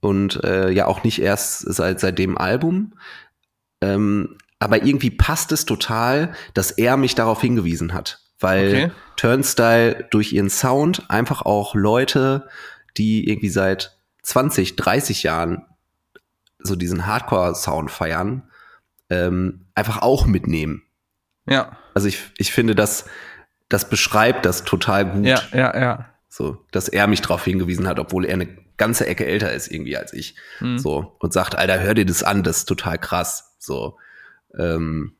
A: Und äh, ja auch nicht erst seit, seit dem Album. Ähm, aber irgendwie passt es total, dass er mich darauf hingewiesen hat. Weil
B: Okay.
A: Turnstyle durch ihren Sound einfach auch Leute, die irgendwie seit 20, 30 Jahren so diesen Hardcore-Sound feiern, ähm, einfach auch mitnehmen.
B: Ja,
A: Also ich, ich finde, das, das beschreibt das total gut.
B: ja, ja, ja.
A: So, dass er mich darauf hingewiesen hat, obwohl er eine ganze Ecke älter ist irgendwie als ich.
B: Hm.
A: So, und sagt, Alter, hör dir das an, das ist total krass. So, ähm,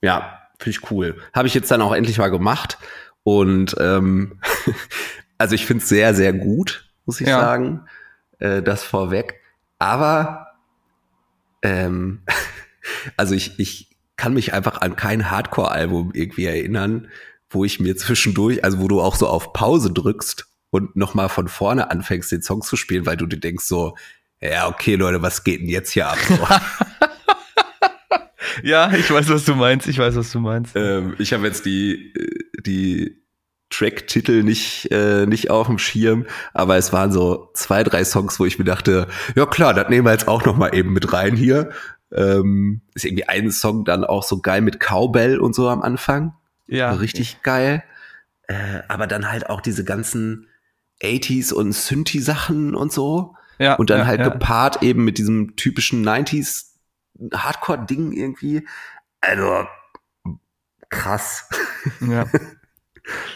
A: ja, finde ich cool. Habe ich jetzt dann auch endlich mal gemacht. Und ähm, also ich finde es sehr, sehr gut, muss ich
B: Ja.
A: sagen. Äh, das vorweg. Aber ähm, also ich, ich kann mich einfach an kein Hardcore-Album irgendwie erinnern, wo ich mir zwischendurch, also wo du auch so auf Pause drückst und nochmal von vorne anfängst, den Song zu spielen, weil du dir denkst so, ja, okay, Leute, was geht denn jetzt hier ab?
B: Ja, ich weiß, was du meinst. Ich weiß, was du meinst.
A: ähm, ich habe jetzt die, äh, die Track-Titel nicht, äh, nicht auf dem Schirm, aber es waren so zwei, drei Songs, wo ich mir dachte, ja klar, das nehmen wir jetzt auch noch mal eben mit rein hier. Ähm, ist irgendwie ein Song dann auch so geil mit Cowbell und so am Anfang.
B: Ja.
A: Richtig geil. Äh, aber dann halt auch diese ganzen 80s und Synthi-Sachen und so.
B: Ja,
A: Und dann
B: ja,
A: halt
B: ja.
A: gepaart eben mit diesem typischen 90s Hardcore-Ding irgendwie. Also krass.
B: Ja.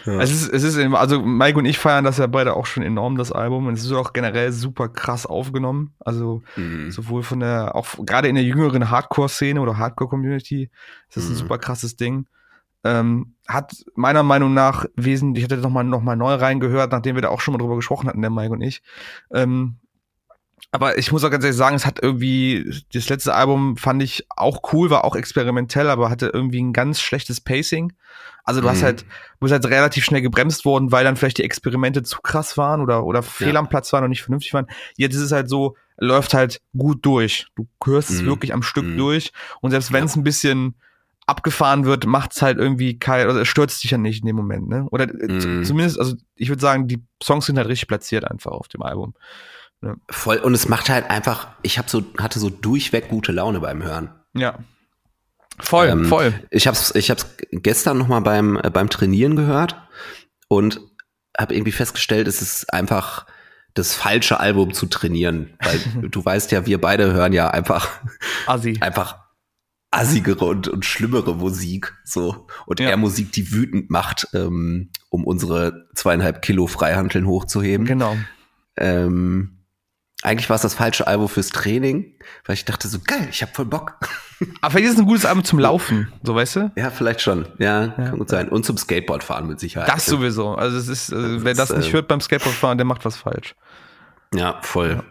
A: Ja.
B: Es ist, es ist, also Mike und ich feiern das ja beide auch schon enorm, das Album. Und es ist auch generell super krass aufgenommen. Also
A: Mhm.
B: sowohl von der, auch gerade in der jüngeren Hardcore-Szene oder Hardcore-Community ist das ein
A: Mhm.
B: super krasses Ding. Ähm, hat meiner Meinung nach wesentlich, ich hatte noch mal, noch mal neu reingehört, nachdem wir da auch schon mal drüber gesprochen hatten, der Mike und ich. Ähm, aber ich muss auch ganz ehrlich sagen, es hat irgendwie, das letzte Album fand ich auch cool, war auch experimentell, aber hatte irgendwie ein ganz schlechtes Pacing. Also du hast
A: Mhm.
B: halt, du bist halt relativ schnell gebremst worden, weil dann vielleicht die Experimente zu krass waren oder, oder fehl
A: Ja.
B: am Platz waren und nicht vernünftig waren. Jetzt ist es halt so, läuft halt gut durch. Du hörst es
A: Mhm.
B: wirklich am Stück
A: Mhm.
B: durch und selbst wenn es ein bisschen abgefahren wird, macht's halt irgendwie kein, oder es stürzt dich ja nicht in dem Moment, ne? Oder
A: Mhm.
B: zumindest, also ich würde sagen, die Songs sind halt richtig platziert einfach auf dem Album.
A: Voll. Und es macht halt einfach, ich hab so, hatte so durchweg gute Laune beim Hören.
B: Ja. Voll,
A: Ähm,
B: voll.
A: Ich hab's, ich hab's gestern noch mal beim, äh, beim Trainieren gehört und habe irgendwie festgestellt, es ist einfach das falsche Album zu trainieren. Weil du weißt ja, wir beide hören ja einfach,
B: Assi.
A: einfach assigere und, und schlimmere Musik. So. Und
B: Ja.
A: eher Musik, die wütend macht, ähm, um unsere zweieinhalb Kilo Freihanteln hochzuheben.
B: Genau.
A: Ähm, eigentlich war es das falsche Album fürs Training, weil ich dachte so, geil, ich hab voll Bock.
B: Aber vielleicht ist es ein gutes Album zum Laufen, so weißt du?
A: Ja, vielleicht schon. Ja,
B: Ja.
A: kann gut sein. Und zum Skateboardfahren mit Sicherheit.
B: Das sowieso. Also es ist, äh, wer
A: Das,
B: das nicht
A: äh,
B: hört beim Skateboardfahren, der macht was falsch.
A: Ja, voll.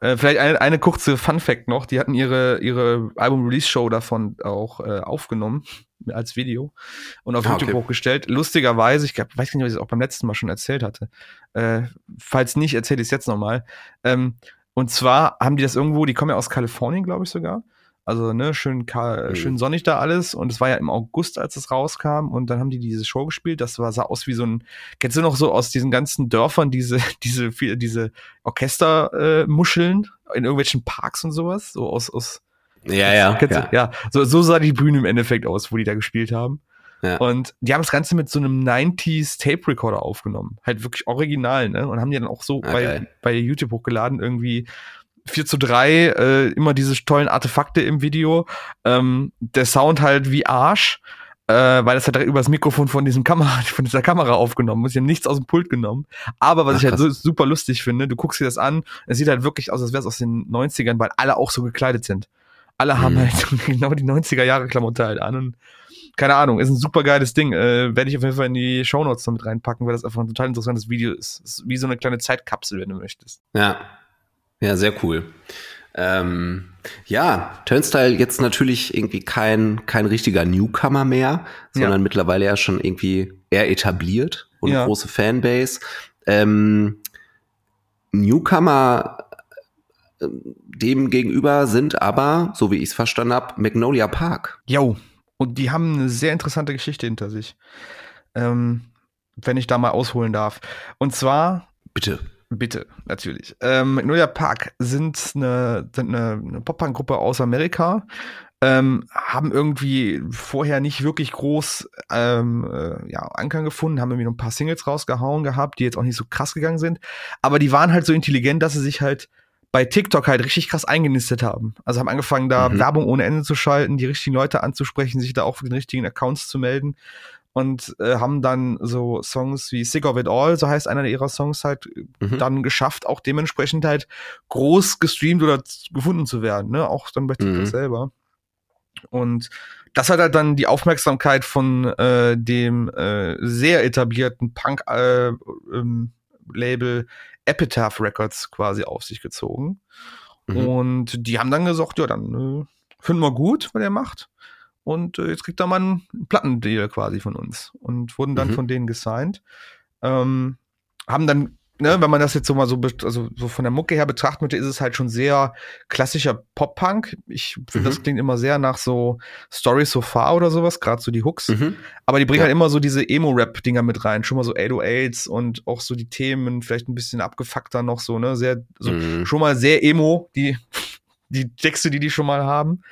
B: Äh, vielleicht eine, eine kurze Fun Fact noch. Die hatten ihre, ihre Album-Release-Show davon auch äh, aufgenommen als Video und auf
A: Ah,
B: YouTube
A: okay.
B: hochgestellt. Lustigerweise, ich glaub, weiß nicht, ob ich es auch beim letzten Mal schon erzählt hatte. Äh, falls nicht, erzähle ich es jetzt nochmal. Ähm, Und zwar haben die das irgendwo, die kommen ja aus Kalifornien, glaube ich sogar. Also, ne, schön, mhm. schön sonnig da alles. Und es war ja im August, als es rauskam. Und dann haben die diese Show gespielt. Das war, sah aus wie so ein, kennst du noch so aus diesen ganzen Dörfern diese, diese, diese Orchestermuscheln äh, in irgendwelchen Parks und sowas? So aus, aus,
A: ja, ja.
B: ja. ja. So, so sah die Bühne im Endeffekt aus, wo die da gespielt haben. Ja. Und die haben das Ganze mit so einem 90s Tape Recorder aufgenommen. Halt wirklich original, ne? Und haben die dann auch so okay. bei, bei YouTube hochgeladen, irgendwie 4 zu 3, äh, immer diese tollen Artefakte im Video. Ähm, der Sound halt wie Arsch, äh, weil das halt direkt über das Mikrofon von diesem Kamera, von dieser Kamera aufgenommen ist. Ich habe nichts aus dem Pult genommen. Aber was Ach, ich halt so super lustig finde, du guckst dir das an, es sieht halt wirklich aus, als wäre es aus den 90ern, weil alle auch so gekleidet sind. Alle haben mhm. halt genau die 90er Jahre Klamotte halt an und keine Ahnung, ist ein super geiles Ding. Äh, Werde ich auf jeden Fall in die Shownotes noch mit reinpacken, weil das einfach ein total interessantes Video ist. ist wie so eine kleine Zeitkapsel, wenn du möchtest.
A: Ja. Ja, sehr cool. Ähm, ja, Turnstyle jetzt natürlich irgendwie kein, kein richtiger Newcomer mehr, sondern ja. mittlerweile ja schon irgendwie eher etabliert und ja. große Fanbase. Ähm, Newcomer äh, dem gegenüber sind aber, so wie ich es verstanden habe, Magnolia Park.
B: Jo, und die haben eine sehr interessante Geschichte hinter sich. Ähm, wenn ich da mal ausholen darf. Und zwar.
A: Bitte.
B: Bitte, natürlich. Ähm, Magnolia Park sind eine, sind eine, eine Pop-Punk-Gruppe aus Amerika. Ähm, haben irgendwie vorher nicht wirklich groß ähm, äh, ja, Ankern gefunden, haben irgendwie noch ein paar Singles rausgehauen gehabt, die jetzt auch nicht so krass gegangen sind. Aber die waren halt so intelligent, dass sie sich halt bei TikTok halt richtig krass eingenistet haben. Also haben angefangen, da mhm. Werbung ohne Ende zu schalten, die richtigen Leute anzusprechen, sich da auch für den richtigen Accounts zu melden und äh, haben dann so Songs wie Sick of It All, so heißt einer ihrer Songs halt, mhm. dann geschafft, auch dementsprechend halt groß gestreamt oder gefunden zu werden, ne? Auch dann bei TikTok mhm. selber. Und das hat halt dann die Aufmerksamkeit von äh, dem äh, sehr etablierten Punk-Label äh, ähm, Epitaph Records quasi auf sich gezogen. Mhm. Und die haben dann gesagt, ja, dann äh, finden wir gut, was er macht. Und äh, jetzt kriegt er mal einen Plattendeal quasi von uns. Und wurden dann mhm. von denen gesigned. Ähm, haben dann ne, wenn man das jetzt so mal so, also so von der Mucke her betrachtet, ist es halt schon sehr klassischer Pop-Punk. Ich finde, mhm. das klingt immer sehr nach so Story So Far oder sowas, gerade so die Hooks. Mhm. Aber die bringen ja. halt immer so diese Emo-Rap-Dinger mit rein, schon mal so 808s und auch so die Themen vielleicht ein bisschen abgefuckter noch so, ne, sehr, so, mhm. schon mal sehr Emo, die, die Texte, die die schon mal haben.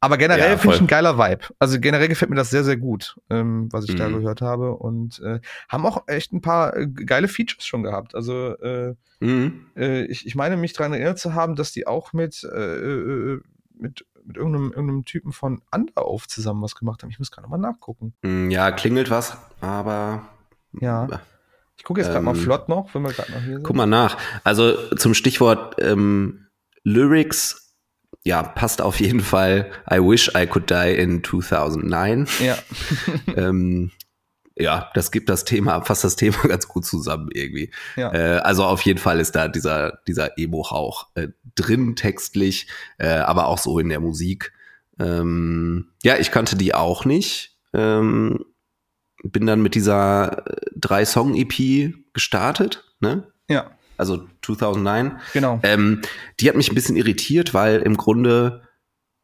B: Aber generell ja, finde ich ein geiler Vibe. Also generell gefällt mir das sehr, sehr gut, ähm, was ich mhm. da gehört habe. Und äh, haben auch echt ein paar äh, geile Features schon gehabt. Also äh, mhm. äh, ich, ich meine mich daran erinnert zu haben, dass die auch mit, äh, mit, mit irgendeinem, irgendeinem Typen von Underoath zusammen was gemacht haben. Ich muss gerade mal nachgucken.
A: Mm, ja, klingelt was, aber.
B: Ja. Ich gucke jetzt gerade ähm, mal flott noch, wenn wir gerade noch hier sind.
A: Guck mal nach. Also zum Stichwort ähm, Lyrics ja, passt auf jeden Fall. I wish I could die in 2009.
B: Ja.
A: ähm, ja, das gibt das Thema, fasst das Thema ganz gut zusammen irgendwie. Ja. Äh, also auf jeden Fall ist da dieser, dieser Emo-Hauch äh, drin, textlich, äh, aber auch so in der Musik. Ähm, ja, ich kannte die auch nicht. Ähm, bin dann mit dieser äh, drei Song-EP gestartet, ne?
B: Ja
A: also 2009.
B: Genau.
A: Ähm, die hat mich ein bisschen irritiert, weil im Grunde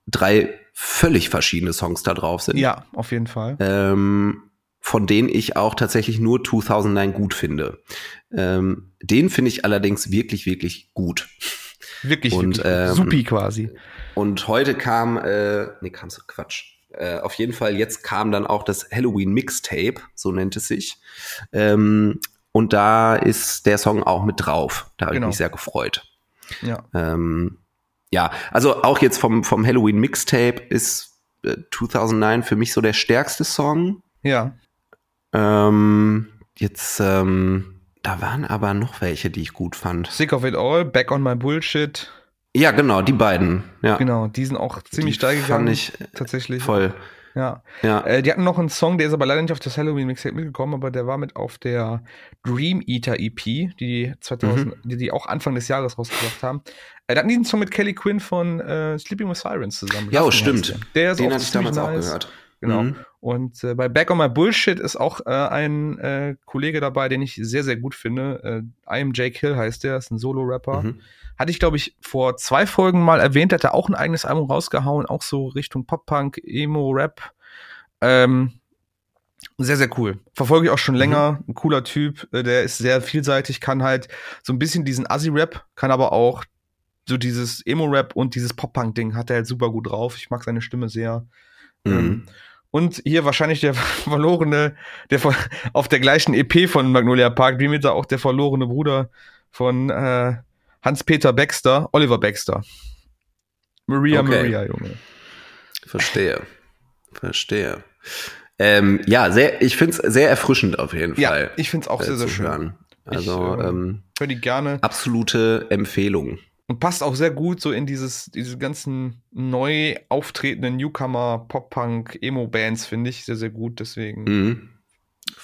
A: drei völlig verschiedene Songs da drauf sind.
B: Ja, auf jeden Fall.
A: Ähm, von denen ich auch tatsächlich nur 2009 gut finde. Ähm, den finde ich allerdings wirklich, wirklich gut.
B: Wirklich, und, wirklich ähm, supi quasi.
A: Und heute kam, äh, nee, kannst du Quatsch. Äh, auf jeden Fall, jetzt kam dann auch das Halloween Mixtape, so nennt es sich. Ähm, und da ist der Song auch mit drauf. Da habe genau. ich mich sehr gefreut.
B: Ja.
A: Ähm, ja, also auch jetzt vom, vom Halloween Mixtape ist äh, 2009 für mich so der stärkste Song.
B: Ja.
A: Ähm, jetzt, ähm, da waren aber noch welche, die ich gut fand.
B: Sick of It All, Back on My Bullshit.
A: Ja, genau, die beiden. Ja.
B: Genau, die sind auch ziemlich steil gegangen.
A: Fand ich
B: tatsächlich.
A: Voll.
B: Ja. ja. Äh, die hatten noch einen Song, der ist aber leider nicht auf das Halloween Mixtape mitgekommen, aber der war mit auf der Dream Eater EP, die 2000, mhm. die, die auch Anfang des Jahres rausgebracht haben. Äh, da hatten die einen Song mit Kelly Quinn von äh, Sleeping with Sirens zusammen.
A: Ja, oh, stimmt.
B: Der ist
A: Den hatte ich damals nice. auch gehört.
B: Genau. Mhm. Und äh, bei Back on My Bullshit ist auch äh, ein äh, Kollege dabei, den ich sehr, sehr gut finde. Äh, I am Jake Hill heißt der, ist ein Solo-Rapper. Mhm. Hatte ich, glaube ich, vor zwei Folgen mal erwähnt, hat er auch ein eigenes Album rausgehauen, auch so Richtung Pop-Punk, Emo-Rap. Ähm, sehr, sehr cool. Verfolge ich auch schon länger. Mhm. Ein cooler Typ, äh, der ist sehr vielseitig, kann halt so ein bisschen diesen Assi-Rap, kann aber auch so dieses Emo-Rap und dieses Pop-Punk-Ding hat er halt super gut drauf. Ich mag seine Stimme sehr. Mhm. Ähm, und hier wahrscheinlich der verlorene, der auf der gleichen EP von Magnolia Park, wie mit auch der verlorene Bruder von äh, Hans-Peter Baxter, Oliver Baxter. Maria okay. Maria, Junge.
A: Verstehe. Verstehe. Ähm, ja, sehr, ich finde es sehr erfrischend auf jeden
B: ja,
A: Fall.
B: Ich finde es auch äh, sehr, sehr schön. Hören.
A: Also, ich, äh, ähm,
B: höre die gerne.
A: Absolute Empfehlung.
B: Und passt auch sehr gut so in dieses, diese ganzen neu auftretenden Newcomer, Pop-Punk, Emo-Bands, finde ich sehr, sehr gut. Deswegen mhm.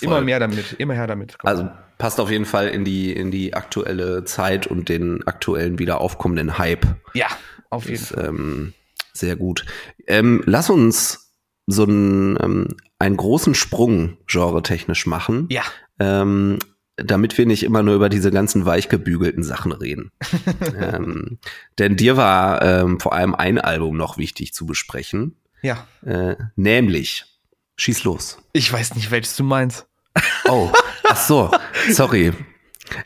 B: immer mehr damit, immer her damit.
A: Also passt auf jeden Fall in die, in die aktuelle Zeit und den aktuellen wieder aufkommenden Hype.
B: Ja, auf jeden
A: Fall. Ähm, sehr gut. Ähm, lass uns so einen, ähm, einen großen Sprung genre-technisch machen.
B: Ja.
A: Ähm, damit wir nicht immer nur über diese ganzen weichgebügelten Sachen reden. ähm, denn dir war ähm, vor allem ein Album noch wichtig zu besprechen.
B: Ja.
A: Äh, nämlich, schieß los.
B: Ich weiß nicht, welches du meinst.
A: oh, ach so, sorry.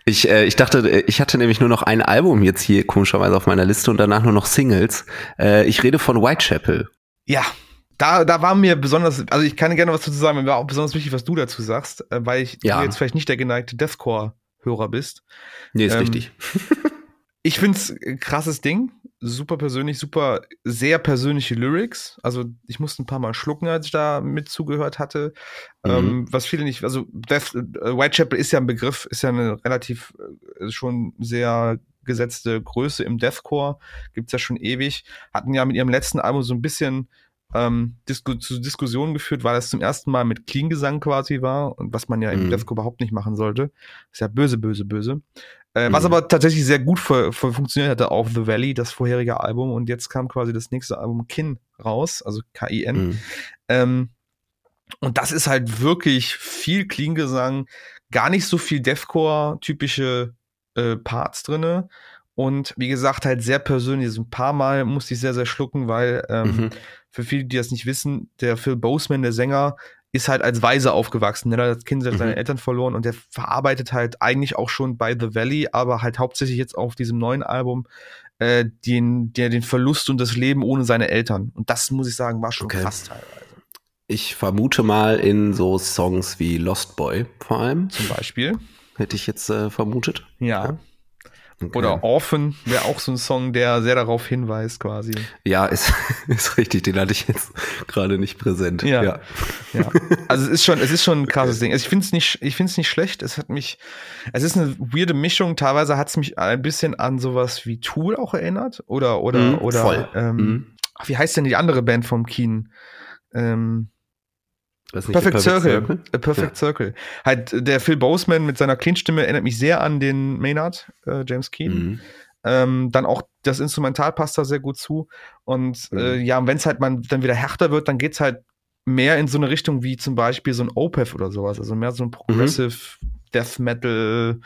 A: Ich, äh, ich dachte, äh, ich hatte nämlich nur noch ein Album jetzt hier komischerweise auf meiner Liste und danach nur noch Singles. Äh, ich rede von Whitechapel.
B: Ja, da, da war mir besonders, also ich kann gerne was dazu sagen, mir war auch besonders wichtig, was du dazu sagst, äh, weil ich ja. jetzt vielleicht nicht der geneigte Deathcore-Hörer bist.
A: Nee, ist ähm, richtig.
B: ich find's ein krasses Ding, super persönlich, super sehr persönliche Lyrics. Also ich musste ein paar Mal schlucken, als ich da mit zugehört hatte. Mhm. Ähm, was viele nicht, also Death, äh, Whitechapel ist ja ein Begriff, ist ja eine relativ äh, schon sehr gesetzte Größe im Deathcore, gibt's ja schon ewig. Hatten ja mit ihrem letzten Album so ein bisschen ähm, Disku zu Diskussionen geführt, weil es zum ersten Mal mit Clean-Gesang quasi war und was man ja im mhm. Defco überhaupt nicht machen sollte. Ist ja böse, böse, böse. Äh, mhm. Was aber tatsächlich sehr gut für, für funktioniert hatte auf The Valley, das vorherige Album. Und jetzt kam quasi das nächste Album Kin raus, also K-I-N. Mhm. Ähm, und das ist halt wirklich viel Clean-Gesang, gar nicht so viel Deathcore-typische äh, Parts drinne. Und wie gesagt, halt sehr persönlich. Ein paar Mal musste ich sehr, sehr schlucken, weil ähm, mhm für viele, die das nicht wissen, der Phil Boseman, der Sänger, ist halt als Weise aufgewachsen. Der hat als Kind seine mhm. Eltern verloren und der verarbeitet halt eigentlich auch schon bei The Valley, aber halt hauptsächlich jetzt auf diesem neuen Album äh, den, der, den Verlust und das Leben ohne seine Eltern. Und das muss ich sagen, war schon okay. krass teilweise.
A: Ich vermute mal in so Songs wie Lost Boy vor allem.
B: Zum Beispiel.
A: Hätte ich jetzt äh, vermutet.
B: ja. ja. Okay. Oder Orphan wäre auch so ein Song, der sehr darauf hinweist, quasi.
A: Ja, ist, ist richtig, den hatte ich jetzt gerade nicht präsent.
B: Ja. ja. ja. Also es ist schon, es ist schon ein krasses Ding. Also ich finde es nicht, ich finde es nicht schlecht. Es hat mich, es ist eine weirde Mischung. Teilweise hat es mich ein bisschen an sowas wie Tool auch erinnert. Oder, oder, mhm, oder,
A: voll.
B: Ähm, mhm. wie heißt denn die andere Band vom Keen? Ähm, Perfect, Perfect, Circle. Circle? A Perfect ja. Circle. Halt, der Phil Boseman mit seiner Clean-Stimme erinnert mich sehr an den Maynard, äh, James Keen. Mhm. Ähm, dann auch das Instrumental passt da sehr gut zu. Und mhm. äh, ja, wenn es halt man dann wieder härter wird, dann geht's halt mehr in so eine Richtung wie zum Beispiel so ein Opeth oder sowas. Also mehr so ein mhm. Progressive mhm. Death Metal,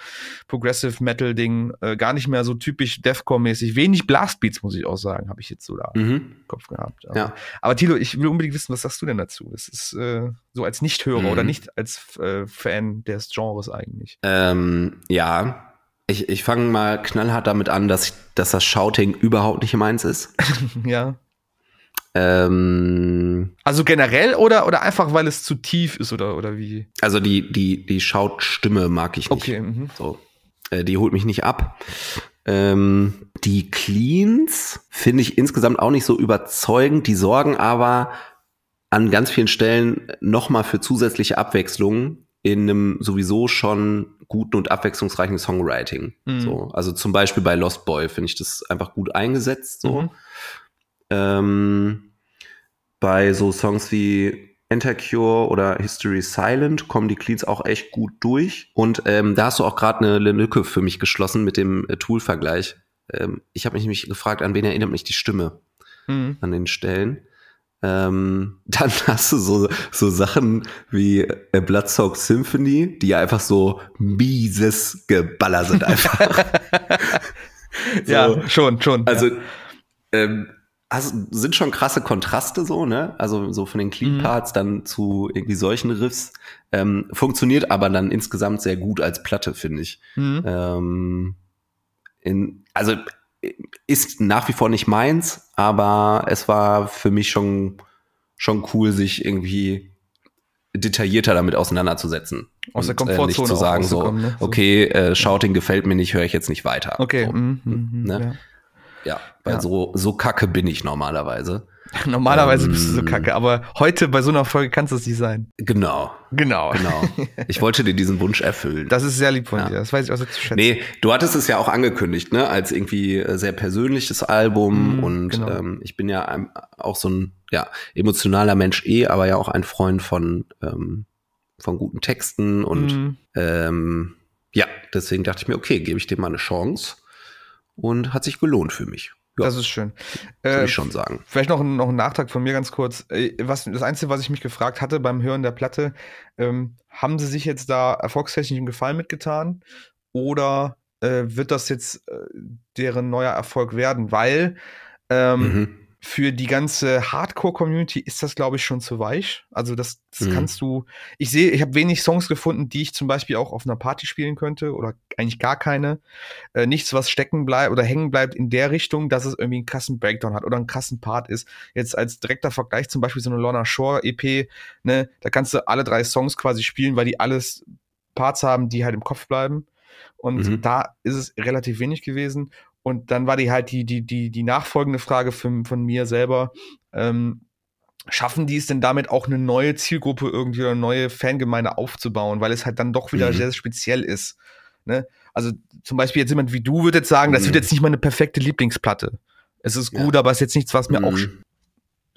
B: Progressive Metal Ding, äh, gar nicht mehr so typisch Deathcore-mäßig. Wenig Blastbeats, muss ich auch sagen, habe ich jetzt so da mhm. im Kopf gehabt. Also, ja. Aber Tilo, ich will unbedingt wissen, was sagst du denn dazu? Das ist äh, so als Nichthörer mhm. oder nicht als äh, Fan des Genres eigentlich.
A: Ähm, ja, ich, ich fange mal knallhart damit an, dass, ich, dass das Shouting überhaupt nicht meins ist.
B: ja. Ähm, also generell oder, oder einfach, weil es zu tief ist oder, oder wie?
A: Also die, die, die Schautstimme mag ich nicht.
B: Okay. Mhm.
A: So. Äh, die holt mich nicht ab. Ähm, die Cleans finde ich insgesamt auch nicht so überzeugend. Die sorgen aber an ganz vielen Stellen nochmal für zusätzliche Abwechslung in einem sowieso schon guten und abwechslungsreichen Songwriting. Mhm. So, also zum Beispiel bei Lost Boy finde ich das einfach gut eingesetzt. So. Mhm. Ähm, bei so Songs wie Enter Cure oder History Silent kommen die Cleans auch echt gut durch. Und ähm, da hast du auch gerade eine, Lücke für mich geschlossen mit dem äh, Tool-Vergleich. Ähm, ich habe mich nämlich gefragt, an wen erinnert mich die Stimme mhm. an den Stellen. Ähm, dann hast du so, so Sachen wie A Bloodsoaked Symphony, die einfach so mieses Geballer sind einfach.
B: so, ja, schon, schon.
A: Also, ja. ähm, also sind schon krasse Kontraste so, ne? Also so von den Clean mhm. Parts mhm. dann zu irgendwie solchen Riffs. Ähm, funktioniert aber dann insgesamt sehr gut als Platte, finde ich. Mhm. Ähm, in, also ist nach wie vor nicht meins, aber es war für mich schon, schon cool, sich irgendwie detaillierter damit auseinanderzusetzen.
B: Aus der Komfortzone. Äh, nicht zu
A: sagen, so, ne? okay, äh, Shouting gefällt mir nicht, höre ich jetzt nicht weiter.
B: Okay.
A: So,
B: mm -hmm,
A: ne? ja. Ja, weil ja. so, so kacke bin ich normalerweise.
B: Normalerweise ähm, bist du so kacke, aber heute bei so einer Folge kannst du es nicht sein.
A: Genau.
B: Genau.
A: Genau. Ich wollte dir diesen Wunsch erfüllen.
B: Das ist sehr lieb von ja. dir. Das weiß ich auch sehr zu schätzen.
A: Nee, du hattest es ja auch angekündigt, ne, als irgendwie äh, sehr persönliches Album mm, und genau. ähm, ich bin ja auch so ein ja, emotionaler Mensch eh, aber ja auch ein Freund von ähm, von guten Texten und mm. ähm, ja, deswegen dachte ich mir, okay, gebe ich dem mal eine Chance und hat sich gelohnt für mich.
B: Ja, das ist schön.
A: Würde äh, ich schon sagen.
B: Vielleicht noch, noch ein Nachtrag von mir ganz kurz. Äh, was, das Einzige, was ich mich gefragt hatte beim Hören der Platte, ähm, haben sie sich jetzt da erfolgstechnisch einen Gefallen mitgetan? Oder äh, wird das jetzt äh, deren neuer Erfolg werden? Weil ähm, mhm für die ganze Hardcore-Community ist das, glaube ich, schon zu weich. Also das, das mhm. kannst du. Ich sehe, ich habe wenig Songs gefunden, die ich zum Beispiel auch auf einer Party spielen könnte oder eigentlich gar keine. Äh, nichts, was stecken bleibt oder hängen bleibt in der Richtung, dass es irgendwie einen krassen Breakdown hat oder einen krassen Part ist. Jetzt als direkter Vergleich zum Beispiel so eine Lorna Shore EP, ne, da kannst du alle drei Songs quasi spielen, weil die alles Parts haben, die halt im Kopf bleiben. Und mhm. da ist es relativ wenig gewesen. Und dann war die halt die, die, die, die nachfolgende Frage von, von mir selber. Ähm, schaffen die es denn damit auch eine neue Zielgruppe irgendwie oder eine neue Fangemeinde aufzubauen, weil es halt dann doch wieder mhm. sehr speziell ist. Ne? Also zum Beispiel jetzt jemand wie du würde jetzt sagen, mhm. das wird mhm. jetzt nicht mal eine perfekte Lieblingsplatte. Es ist gut, ja. aber es ist jetzt nichts, was mir mhm. auch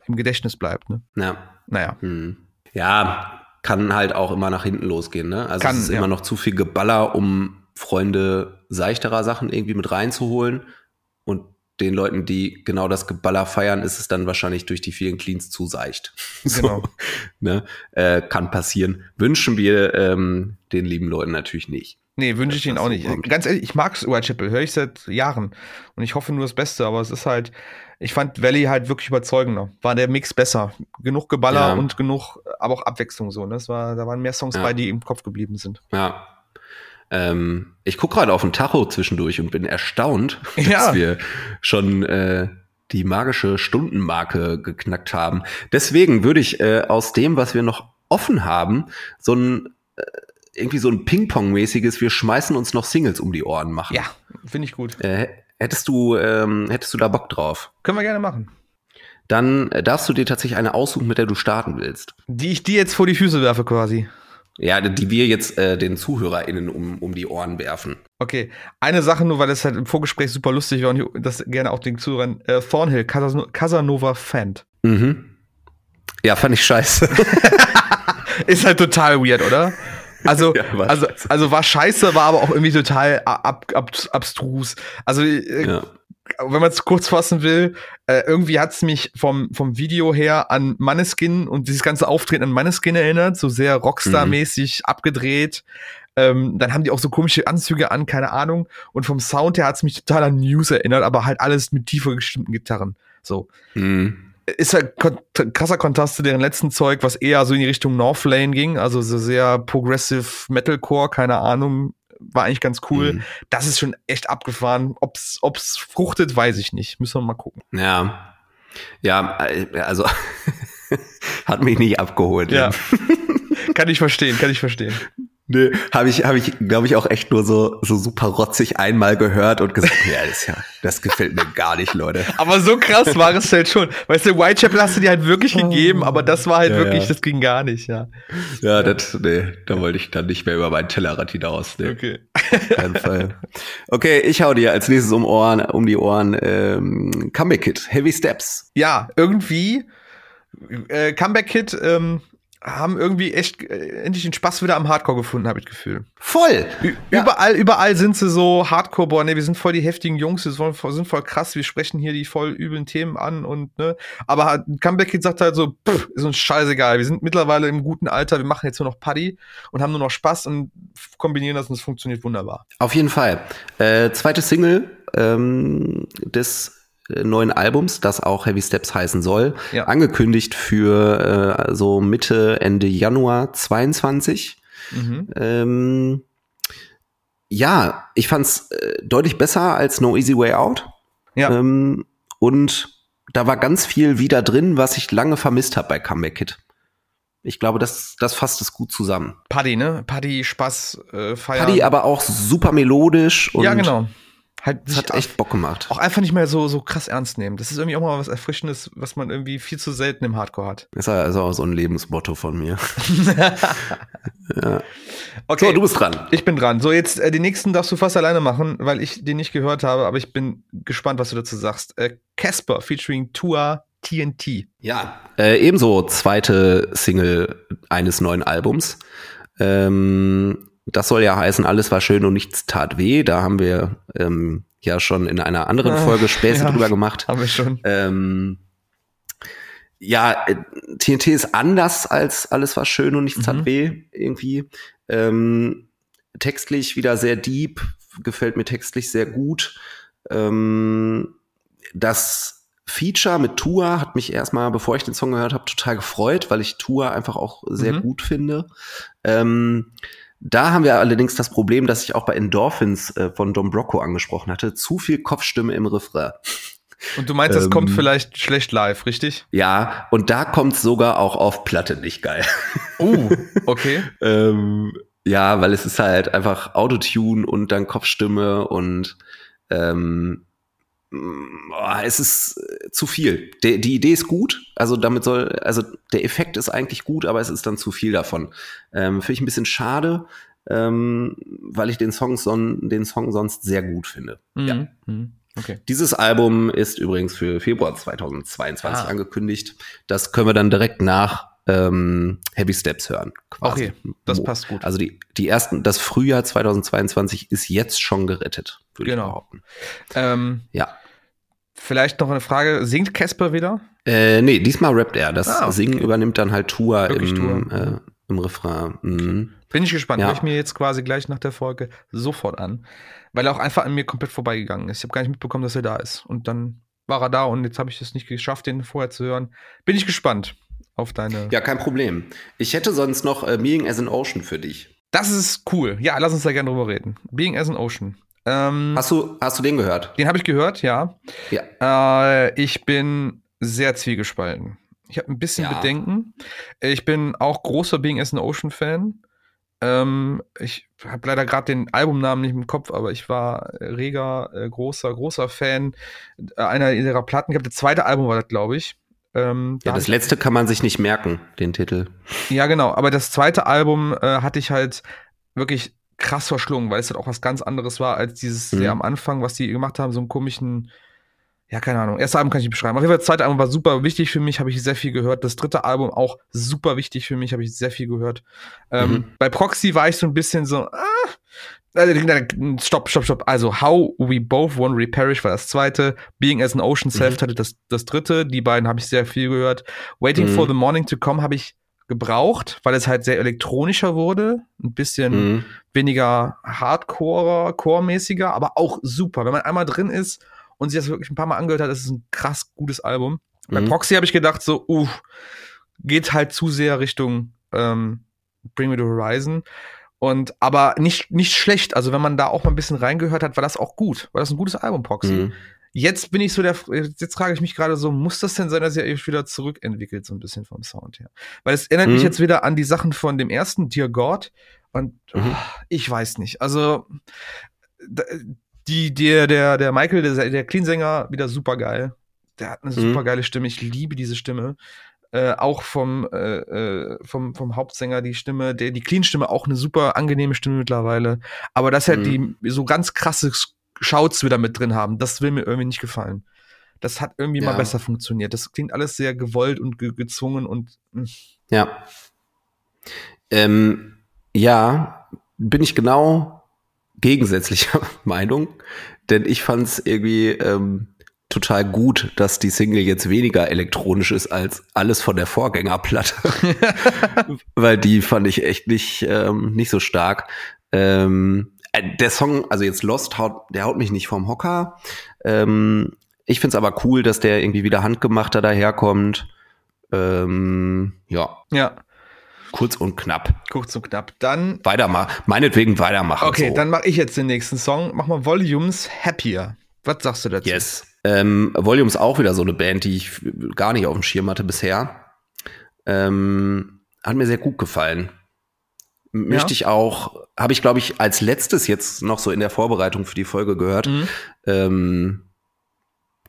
B: im Gedächtnis bleibt. Ne?
A: Ja.
B: Naja.
A: Mhm. Ja, kann halt auch immer nach hinten losgehen. Ne? Also
B: kann,
A: es ist ja. immer noch zu viel Geballer, um Freunde seichterer Sachen irgendwie mit reinzuholen. Und den Leuten, die genau das Geballer feiern, ist es dann wahrscheinlich durch die vielen Cleans zu seicht.
B: Genau.
A: So, ne? äh, kann passieren. Wünschen wir ähm, den lieben Leuten natürlich nicht.
B: Nee, wünsche ich ihnen auch nicht. Kommt. Ganz ehrlich, ich mag Whitechapel, höre ich seit Jahren. Und ich hoffe nur das Beste, aber es ist halt, ich fand Valley halt wirklich überzeugender. War der Mix besser. Genug Geballer ja. und genug, aber auch Abwechslung so. Ne? Das war, da waren mehr Songs ja. bei, die im Kopf geblieben sind.
A: Ja, ähm, ich gucke gerade auf den Tacho zwischendurch und bin erstaunt, dass
B: ja.
A: wir schon äh, die magische Stundenmarke geknackt haben. Deswegen würde ich äh, aus dem, was wir noch offen haben, so ein äh, irgendwie so ein Ping-Pong-mäßiges, wir schmeißen uns noch Singles um die Ohren machen.
B: Ja, finde ich gut.
A: Äh, hättest du, ähm, hättest du da Bock drauf?
B: Können wir gerne machen.
A: Dann darfst du dir tatsächlich eine aussuchen, mit der du starten willst.
B: Die ich dir jetzt vor die Füße werfe, quasi.
A: Ja, die wir jetzt äh, den ZuhörerInnen um, um die Ohren werfen.
B: Okay, eine Sache nur, weil das halt im Vorgespräch super lustig war und ich das gerne auch den Zuhörern. Äh, Thornhill, Casanova Fan.
A: Mhm. Ja, fand ich scheiße.
B: Ist halt total weird, oder? Also, ja, also, also war scheiße, war aber auch irgendwie total ab, ab, abstrus. Also, äh, ja wenn man es kurz fassen will, äh, irgendwie hat es mich vom, vom Video her an Manneskin und dieses ganze Auftreten an Manneskin erinnert, so sehr Rockstar-mäßig mhm. abgedreht. Ähm, dann haben die auch so komische Anzüge an, keine Ahnung. Und vom Sound her hat es mich total an News erinnert, aber halt alles mit tiefer gestimmten Gitarren. So.
A: Mhm.
B: Ist halt kon krasser Kontrast zu deren letzten Zeug, was eher so in die Richtung Northlane ging, also so sehr progressive Metalcore, keine Ahnung, war eigentlich ganz cool. Mhm. Das ist schon echt abgefahren. Ob's, ob's fruchtet, weiß ich nicht. Müssen wir mal gucken.
A: Ja. Ja, äh, also hat mich nicht abgeholt.
B: Ja. kann ich verstehen, kann ich verstehen.
A: Nee, habe ich, hab ich glaube ich, auch echt nur so, so super rotzig einmal gehört und gesagt, ja, das, ja, das gefällt mir gar nicht, Leute.
B: Aber so krass war es halt schon. Weißt du, Whitechapel hast du dir halt wirklich gegeben, aber das war halt ja, wirklich, ja. das ging gar nicht, ja.
A: Ja, das, nee, da wollte ich dann nicht mehr über meinen Tellerrand hinaus. Nee.
B: Okay.
A: Auf keinen Fall. Okay, ich hau dir als nächstes um Ohren, um die Ohren, ähm, Comeback Kid, Heavy Steps.
B: Ja, irgendwie, äh, Comeback Kid, ähm, haben irgendwie echt äh, endlich den Spaß wieder am Hardcore gefunden, habe ich das Gefühl.
A: Voll.
B: Ü ja. Überall, überall sind sie so Hardcore, boah, ne, wir sind voll die heftigen Jungs, wir sind voll, sind voll krass, wir sprechen hier die voll üblen Themen an und ne, aber Comeback Kid sagt halt so, pff, ist uns scheißegal, wir sind mittlerweile im guten Alter, wir machen jetzt nur noch Paddy und haben nur noch Spaß und kombinieren das und es funktioniert wunderbar.
A: Auf jeden Fall. Äh, zweite Single ähm, des neuen Albums, das auch Heavy Steps heißen soll, ja. angekündigt für äh, so Mitte, Ende Januar 22. Mhm. Ähm, ja, ich fand's äh, deutlich besser als No Easy Way Out. Ja. Ähm, und da war ganz viel wieder drin, was ich lange vermisst habe bei Comeback Kid. Ich glaube, das, das fasst es gut zusammen.
B: Paddy, ne? Paddy, Spaß, äh,
A: Feiern. Paddy, aber auch super melodisch.
B: Und ja, genau
A: halt das hat echt Bock gemacht.
B: Auch einfach nicht mehr so, so krass ernst nehmen. Das ist irgendwie auch mal was Erfrischendes, was man irgendwie viel zu selten im Hardcore hat.
A: Das ist also auch so ein Lebensmotto von mir. ja. Okay. So, du bist dran.
B: Ich bin dran. So, jetzt äh, die nächsten darfst du fast alleine machen, weil ich den nicht gehört habe, aber ich bin gespannt, was du dazu sagst. Äh, Casper äh, featuring Tua TNT.
A: Ja, äh, ebenso zweite Single eines neuen Albums. Ähm, das soll ja heißen, alles war schön und nichts tat weh. Da haben wir ähm, ja schon in einer anderen ah, Folge Späße ja, drüber gemacht.
B: Haben wir schon.
A: Ähm, ja, TNT ist anders als alles war schön und nichts mhm. tat weh irgendwie. Ähm, textlich wieder sehr deep, gefällt mir textlich sehr gut. Ähm, das Feature mit Tua hat mich erstmal, bevor ich den Song gehört habe, total gefreut, weil ich Tua einfach auch sehr mhm. gut finde. Ähm, da haben wir allerdings das Problem, dass ich auch bei Endorphins äh, von Dom Brocco angesprochen hatte, zu viel Kopfstimme im Refrain.
B: Und du meinst, das ähm, kommt vielleicht schlecht live, richtig?
A: Ja, und da kommt sogar auch auf Platte nicht geil.
B: Oh, okay.
A: ähm, ja, weil es ist halt einfach Autotune und dann Kopfstimme und ähm, es ist äh, zu viel. De, die Idee ist gut, also damit soll, also der Effekt ist eigentlich gut, aber es ist dann zu viel davon. Ähm, Finde ich ein bisschen schade, ähm, weil ich den Song, son, den Song sonst sehr gut finde. Mhm. Ja. Mhm. Okay. Dieses Album ist übrigens für Februar 2022 ah. angekündigt. Das können wir dann direkt nach ähm, Heavy Steps hören.
B: Quasi. Okay, das passt gut.
A: Also die, die ersten, das Frühjahr 2022 ist jetzt schon gerettet, würde genau. ich behaupten.
B: Ähm, ja. Vielleicht noch eine Frage, singt Casper wieder?
A: Äh, nee, diesmal rappt er. Das ah, okay. Singen übernimmt dann halt Tour im, Tour. Äh, im Refrain. Mhm.
B: Bin ich gespannt. Ja. Höre ich mir jetzt quasi gleich nach der Folge sofort an. Weil er auch einfach an mir komplett vorbeigegangen ist. Ich habe gar nicht mitbekommen, dass er da ist. Und dann war er da und jetzt habe ich es nicht geschafft, den vorher zu hören. Bin ich gespannt auf deine.
A: Ja, kein Problem. Ich hätte sonst noch äh, Being as an Ocean für dich.
B: Das ist cool. Ja, lass uns da gerne drüber reden. Being as an Ocean.
A: Ähm, hast, du, hast du den gehört?
B: Den habe ich gehört, ja. ja. Äh, ich bin sehr zwiegespalten. Ich habe ein bisschen ja. Bedenken. Ich bin auch großer Being as an Ocean Fan. Ähm, ich habe leider gerade den Albumnamen nicht im Kopf, aber ich war reger, äh, großer, großer Fan äh, einer ihrer Platten. Ich habe das zweite Album war das, glaube ich.
A: Ähm, ja, da das letzte kann man sich nicht merken, den Titel.
B: Ja, genau. Aber das zweite Album äh, hatte ich halt wirklich krass verschlungen, weil es halt auch was ganz anderes war als dieses mhm. sehr am Anfang, was die gemacht haben, so einen komischen, ja, keine Ahnung. Erste Album kann ich nicht beschreiben. Auf jeden Fall, das zweite Album war super wichtig für mich, habe ich sehr viel gehört. Das dritte Album auch super wichtig für mich, habe ich sehr viel gehört. Ähm, mhm. bei Proxy war ich so ein bisschen so, ah, Stopp, stopp, stopp. Also, How We Both Won Reperish war das zweite. Being as an Ocean Self mhm. hatte das, das dritte. Die beiden habe ich sehr viel gehört. Waiting mhm. for the Morning to Come habe ich gebraucht, weil es halt sehr elektronischer wurde, ein bisschen mhm. weniger Hardcore, Core-mäßiger, aber auch super. Wenn man einmal drin ist und sich das wirklich ein paar Mal angehört hat, ist es ein krass gutes Album. Mhm. Bei Proxy habe ich gedacht, so, uh, geht halt zu sehr Richtung ähm, Bring Me the Horizon. Und aber nicht, nicht schlecht. Also wenn man da auch mal ein bisschen reingehört hat, war das auch gut. War das ein gutes Album, Proxy. Mhm. Jetzt bin ich so der, jetzt frage ich mich gerade so, muss das denn sein, dass ihr euch wieder zurückentwickelt, so ein bisschen vom Sound her? Weil es erinnert mhm. mich jetzt wieder an die Sachen von dem ersten Dear God und mhm. oh, ich weiß nicht. Also, die, der, der, der Michael, der, der Clean-Sänger, wieder super geil. Der hat eine mhm. super geile Stimme. Ich liebe diese Stimme. Äh, auch vom, äh, äh, vom, vom Hauptsänger die Stimme, der, die Clean-Stimme auch eine super angenehme Stimme mittlerweile. Aber dass er mhm. die so ganz krasses Shouts wieder mit drin haben. Das will mir irgendwie nicht gefallen. Das hat irgendwie ja. mal besser funktioniert. Das klingt alles sehr gewollt und ge gezwungen und. Mh.
A: Hm. Ja. Ähm, ja, bin ich genau gegensätzlicher Meinung, denn ich fand es irgendwie ähm, total gut, dass die Single jetzt weniger elektronisch ist als alles von der Vorgängerplatte, weil die fand ich echt nicht ähm, nicht so stark. Ähm, äh, der Song, also jetzt Lost, haut, der haut mich nicht vom Hocker. Ähm, ich find's aber cool, dass der irgendwie wieder handgemachter daherkommt. Ähm, ja.
B: Ja.
A: Kurz und knapp.
B: Kurz und knapp. Dann.
A: Weitermachen. Meinetwegen weitermachen.
B: Okay,
A: so.
B: dann mache ich jetzt den nächsten Song. Mach mal Volumes Happier. Was sagst du dazu?
A: Yes. Ähm, Volumes auch wieder so eine Band, die ich gar nicht auf dem Schirm hatte bisher. Ähm, hat mir sehr gut gefallen. Möchte
B: Ja?
A: ich auch, habe ich glaube ich als letztes jetzt noch so in der Vorbereitung für die Folge gehört,
B: Mhm.
A: ähm,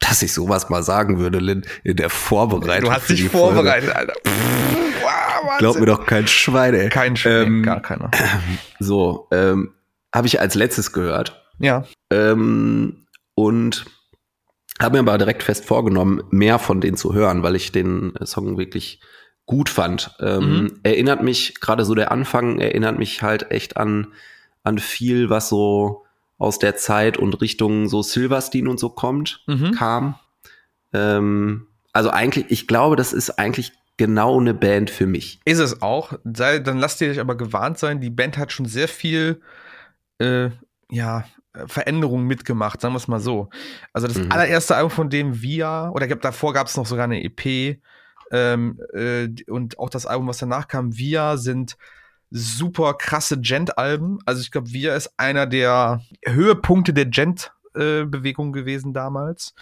A: dass ich sowas mal sagen würde, Lynn, in der Vorbereitung.
B: Du hast dich
A: die Folge.
B: vorbereitet, Alter. Wow,
A: Glaub mir doch kein Schwein, ey.
B: Kein Schwein,
A: Ähm,
B: gar keiner.
A: So, ähm, habe ich als letztes gehört.
B: Ja.
A: Ähm, und habe mir aber direkt fest vorgenommen, mehr von denen zu hören, weil ich den Song wirklich gut fand. Ähm,
B: Mhm.
A: Erinnert mich, gerade so der Anfang, erinnert mich halt echt an, an viel, was so aus der Zeit und Richtung so Silverstein und so kommt,
B: Mhm.
A: kam. Ähm, also eigentlich, ich glaube, das ist eigentlich genau eine Band für mich.
B: Ist es auch. Sei, dann lasst ihr euch aber gewarnt sein. Die Band hat schon sehr viel, äh, ja, Veränderungen mitgemacht, sagen wir es mal so. Also das
A: Mhm.
B: allererste Album von dem Via, oder davor gab es noch sogar eine EP, ähm, äh, und auch das Album, was danach kam, Via, sind super krasse Gent-Alben. Also ich glaube, Via ist einer der Höhepunkte der Gent-Bewegung gewesen damals.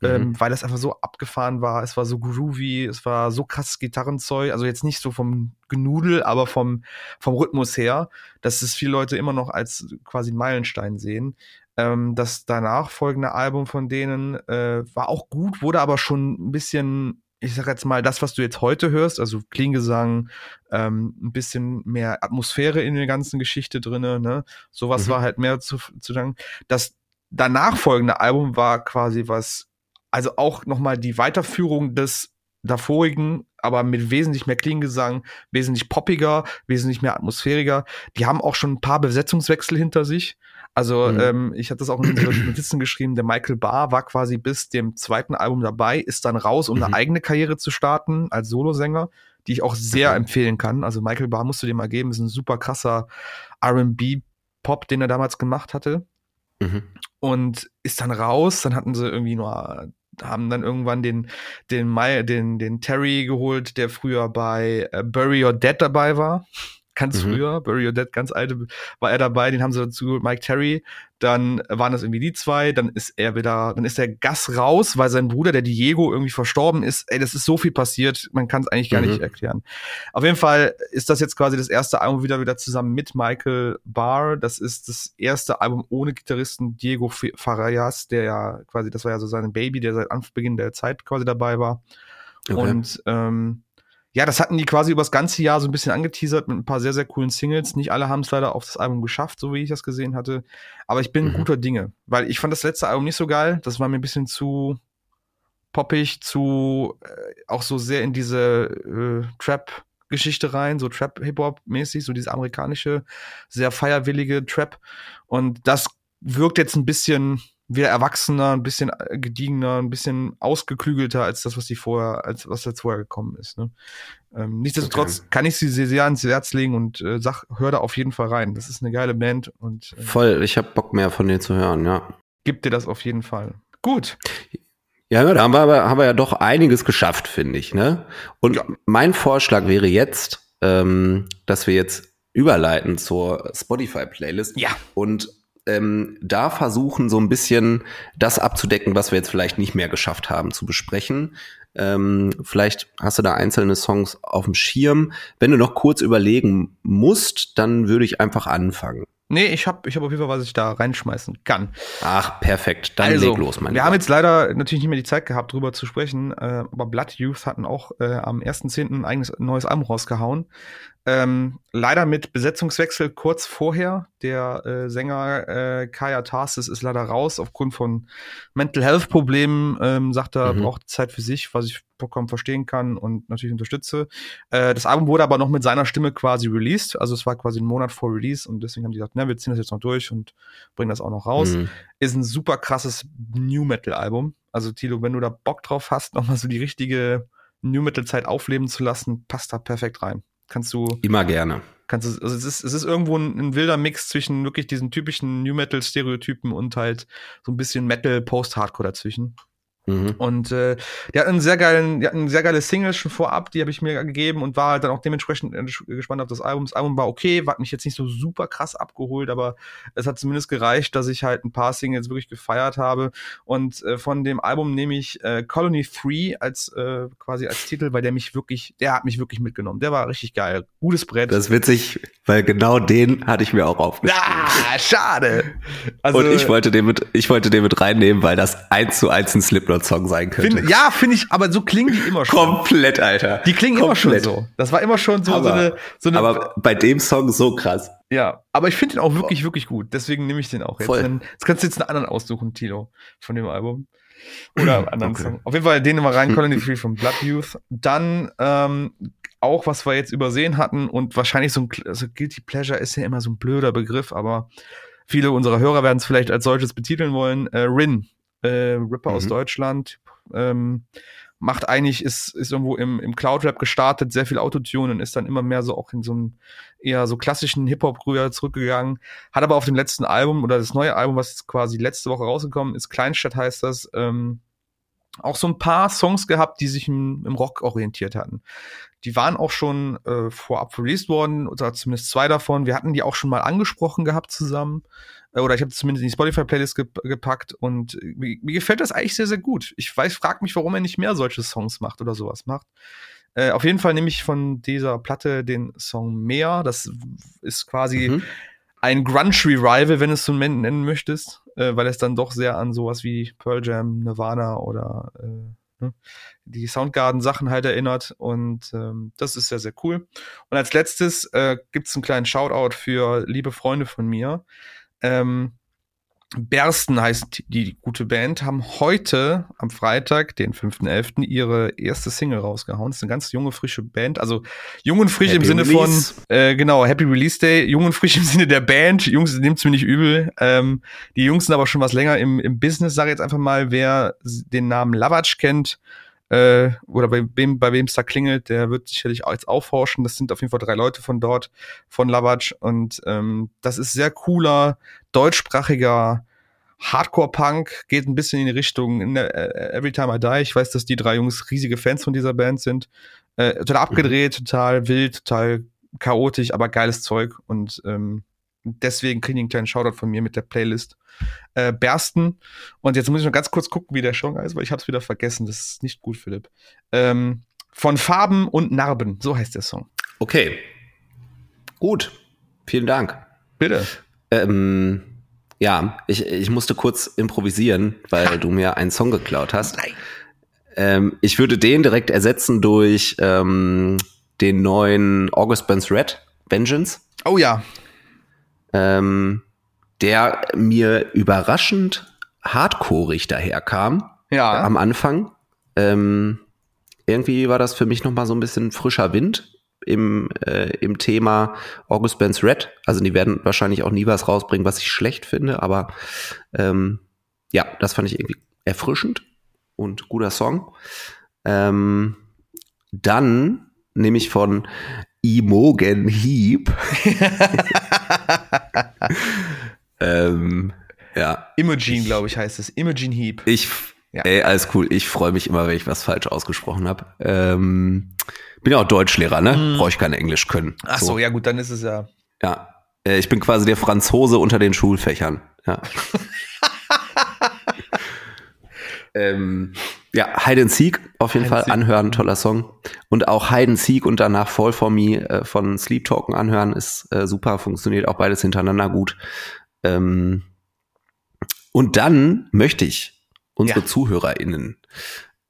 A: Mhm.
B: Ähm, weil das einfach so abgefahren war. Es war so groovy, es war so krasses Gitarrenzeug. Also jetzt nicht so vom Genudel, aber vom, vom Rhythmus her, dass es viele Leute immer noch als quasi Meilenstein sehen. Ähm, das danach folgende Album von denen äh, war auch gut, wurde aber schon ein bisschen, ich sag jetzt mal, das, was du jetzt heute hörst, also Klingesang, ähm, ein bisschen mehr Atmosphäre in der ganzen Geschichte drinne, ne? Sowas
A: Mhm.
B: war halt mehr zu, zu sagen. Das danach folgende Album war quasi was, also auch nochmal die Weiterführung des davorigen, aber mit wesentlich mehr Klingengesang, wesentlich poppiger, wesentlich mehr atmosphäriger. Die haben auch schon ein paar Besetzungswechsel hinter sich. Also
A: Mhm.
B: ähm, ich hatte das auch in unseren Notizen geschrieben, der Michael Barr war quasi bis dem zweiten Album dabei, ist dann raus, um
A: Mhm.
B: eine eigene Karriere zu starten als Solosänger, die ich auch sehr
A: Okay.
B: empfehlen kann. Also Michael Barr musst du dir mal geben, ist ein super krasser R&B-Pop, den er damals gemacht hatte
A: Mhm.
B: und ist dann raus. Dann hatten sie irgendwie nur, haben dann irgendwann den, den, den, den Terry geholt, der früher bei äh, Bury Your Dead dabei war. Ganz
A: Mhm.
B: früher, Bury Your Dead, ganz alte, war er dabei, den haben sie dazu Mike Terry. Dann waren das irgendwie die zwei, dann ist er wieder, dann ist der Gas raus, weil sein Bruder, der Diego, irgendwie verstorben ist. Ey, das ist so viel passiert, man kann es eigentlich gar
A: Mhm.
B: nicht erklären. Auf jeden Fall ist das jetzt quasi das erste Album wieder wieder zusammen mit Michael Barr. Das ist das erste Album ohne Gitarristen Diego Farias, der ja quasi, das war ja so sein Baby, der seit Anbeginn der Zeit quasi dabei war.
A: Okay.
B: Und ähm, ja, das hatten die quasi übers ganze Jahr so ein bisschen angeteasert mit ein paar sehr, sehr coolen Singles. Nicht alle haben es leider auf das Album geschafft, so wie ich das gesehen hatte. Aber ich bin
A: Mhm.
B: guter Dinge, weil ich fand das letzte Album nicht so geil. Das war mir ein bisschen zu poppig, zu äh, auch so sehr in diese äh, Trap-Geschichte rein, so Trap-Hip-Hop-mäßig, so diese amerikanische, sehr feierwillige Trap. Und das wirkt jetzt ein bisschen wieder erwachsener, ein bisschen äh, gediegener, ein bisschen ausgeklügelter als das, was die vorher, als was jetzt vorher gekommen ist. Ne? Ähm, nichtsdestotrotz
A: Okay.
B: kann ich sie sehr, sehr ans Herz legen und äh, sag, hör da auf jeden Fall rein. Das ist eine geile Band und äh,
A: Voll, ich habe Bock mehr von denen zu hören, ja.
B: gib dir das auf jeden Fall. Gut.
A: Ja, da haben wir, aber, haben wir ja doch einiges geschafft, finde ich. Ne? Und
B: Ja.
A: mein Vorschlag wäre jetzt, ähm, dass wir jetzt überleiten zur Spotify-Playlist
B: Ja.
A: und ähm, da versuchen, so ein bisschen das abzudecken, was wir jetzt vielleicht nicht mehr geschafft haben zu besprechen. Ähm, vielleicht hast du da einzelne Songs auf dem Schirm. Wenn du noch kurz überlegen musst, dann würde ich einfach anfangen.
B: Nee, ich habe ich hab auf jeden Fall, was ich da reinschmeißen kann.
A: Ach, perfekt. Dann
B: also,
A: leg los, mein
B: wir
A: Lieber.
B: haben jetzt leider natürlich nicht mehr die Zeit gehabt, drüber zu sprechen, äh, aber Blood Youth hatten auch äh, am 1.10. ein eigenes neues Album rausgehauen. Ähm, leider mit Besetzungswechsel kurz vorher. Der äh, Sänger äh, Kaya Tarsis ist leider raus aufgrund von Mental Health Problemen. Ähm, sagt er, mhm. braucht Zeit für sich, was ich vollkommen verstehen kann und natürlich unterstütze. Äh, das Album wurde aber noch mit seiner Stimme quasi released. Also es war quasi ein Monat vor Release und deswegen haben die gesagt, na, wir ziehen das jetzt noch durch und bringen das auch noch raus. Mhm. Ist ein super krasses New Metal Album. Also Tilo, wenn du da Bock drauf hast, nochmal so die richtige New Metal Zeit aufleben zu lassen, passt da perfekt rein. Kannst du.
A: Immer gerne.
B: Kannst du, also es ist, es ist irgendwo ein, ein wilder Mix zwischen wirklich diesen typischen New Metal Stereotypen und halt so ein bisschen Metal Post-Hardcore dazwischen. Mhm. Und äh, die hatten einen sehr geilen, die hatten sehr geile Singles schon vorab, die habe ich mir gegeben und war halt dann auch dementsprechend gespannt auf das Album. Das Album war okay, hat mich jetzt nicht so super krass abgeholt, aber es hat zumindest gereicht, dass ich halt ein paar Singles wirklich gefeiert habe. Und äh, von dem Album nehme ich äh, Colony 3 als äh, quasi als Titel, weil der mich wirklich, der hat mich wirklich mitgenommen. Der war richtig geil. Gutes Brett.
A: Das ist witzig, weil genau den hatte ich mir auch aufgeschrieben.
B: Ah, schade.
A: Also, und ich wollte den mit, ich wollte den mit reinnehmen, weil das eins zu eins ein Slipknot Slipknot-Song sein könnte.
B: Find, ja, finde ich, aber so klingen die immer
A: schon. Komplett, Alter.
B: Die klingen Komplett. immer schon so. Das war immer schon so,
A: aber,
B: so, eine, so eine.
A: Aber bei dem Song so krass.
B: Ja, aber ich finde den auch wirklich, wirklich gut. Deswegen nehme ich den auch jetzt. Voll. Jetzt kannst du jetzt einen anderen aussuchen, Tilo, von dem Album. Oder einen anderen okay. Song. Auf jeden Fall den mal rein, Colony Free von Blood Youth. Dann ähm, auch, was wir jetzt übersehen hatten und wahrscheinlich so ein also Guilty Pleasure ist ja immer so ein blöder Begriff, aber viele unserer Hörer werden es vielleicht als solches betiteln wollen. Äh, Rin, äh, Rapper mhm. aus Deutschland, ähm, macht eigentlich, ist, ist irgendwo im, im Cloud-Rap gestartet, sehr viel Autotune und ist dann immer mehr so auch in so einem eher so klassischen Hip-Hop-Rühr zurückgegangen. Hat aber auf dem letzten Album oder das neue Album, was quasi letzte Woche rausgekommen ist, Kleinstadt heißt das, ähm, auch so ein paar Songs gehabt, die sich im, im Rock orientiert hatten. Die waren auch schon äh, vorab released worden, oder zumindest zwei davon. Wir hatten die auch schon mal angesprochen gehabt zusammen. Äh, oder ich habe zumindest in die Spotify-Playlist ge gepackt und mir, mir, gefällt das eigentlich sehr, sehr gut. Ich weiß, frag mich, warum er nicht mehr solche Songs macht oder sowas macht. Äh, auf jeden Fall nehme ich von dieser Platte den Song Mehr. Das ist quasi mhm. ein Grunge-Revival, wenn du es so nennen möchtest, äh, weil es dann doch sehr an sowas wie Pearl Jam, Nirvana oder äh, ne, die Soundgarden-Sachen halt erinnert. Und ähm, das ist sehr, sehr cool. Und als letztes äh, gibt es einen kleinen Shoutout für liebe Freunde von mir. Ähm, Bersten heißt die gute Band, haben heute am Freitag, den 5.11., ihre erste Single rausgehauen. Das ist eine ganz junge, frische Band. Also jung und frisch Happy im Sinne Release. von, äh, genau, Happy Release Day. Jung und frisch im Sinne der Band. Jungs, nimmt's mir nicht übel. Ähm, die Jungs sind aber schon was länger im, im Business, sage ich jetzt einfach mal. Wer den Namen Lavatsch kennt, äh, oder bei wem bei wem es da klingelt, der wird sicherlich auch jetzt aufforschen. Das sind auf jeden Fall drei Leute von dort, von Lavatsch. Und ähm, das ist sehr cooler, deutschsprachiger Hardcore-Punk, geht ein bisschen in die Richtung in der, uh, Every Time I Die. Ich weiß, dass die drei Jungs riesige Fans von dieser Band sind. Äh, total abgedreht, mhm. total wild, total chaotisch, aber geiles Zeug. Und ähm, deswegen kriegen die einen kleinen Shoutout von mir mit der Playlist äh, Bersten. Und jetzt muss ich noch ganz kurz gucken, wie der Song heißt, weil ich habe es wieder vergessen. Das ist nicht gut, Philipp. Ähm, von Farben und Narben, so heißt der Song.
A: Okay. Gut. Vielen Dank.
B: Bitte.
A: Ähm, ja, ich, ich musste kurz improvisieren, weil ha. du mir einen Song geklaut hast. Nein. Ähm, ich würde den direkt ersetzen durch ähm, den neuen August Burns Red, Vengeance.
B: Oh ja
A: ähm, der mir überraschend hardcoreig daherkam.
B: Ja.
A: Am Anfang. Ähm, irgendwie war das für mich noch mal so ein bisschen frischer Wind im, äh, im Thema August Benz Red. Also die werden wahrscheinlich auch nie was rausbringen, was ich schlecht finde, aber ähm, ja, das fand ich irgendwie erfrischend und guter Song. Ähm, dann nehme ich von Imogen Heap. ähm, ja.
B: Imogen, glaube ich, heißt es. Imogen Heap.
A: Ich, ja. ey, alles cool. Ich freue mich immer, wenn ich was falsch ausgesprochen habe. Ähm, bin ja auch Deutschlehrer, ne? Mm. Brauche ich kein Englisch können.
B: Ach so. so, ja gut, dann ist es ja.
A: Ja. Äh, ich bin quasi der Franzose unter den Schulfächern. Ja. ähm, ja, Hide and Seek auf jeden Hide Fall anhören, toller Song. Und auch Hide and Seek und danach Fall for Me äh, von Sleep Talken anhören ist äh, super, funktioniert auch beides hintereinander gut. Ähm, und dann möchte ich unsere ja. ZuhörerInnen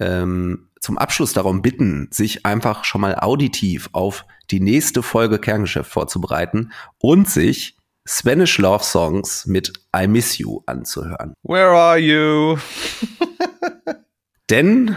A: ähm, zum Abschluss darum bitten, sich einfach schon mal auditiv auf die nächste Folge Kerngeschäft vorzubereiten und sich Spanish Love Songs mit I Miss You anzuhören.
B: Where are you?
A: Denn,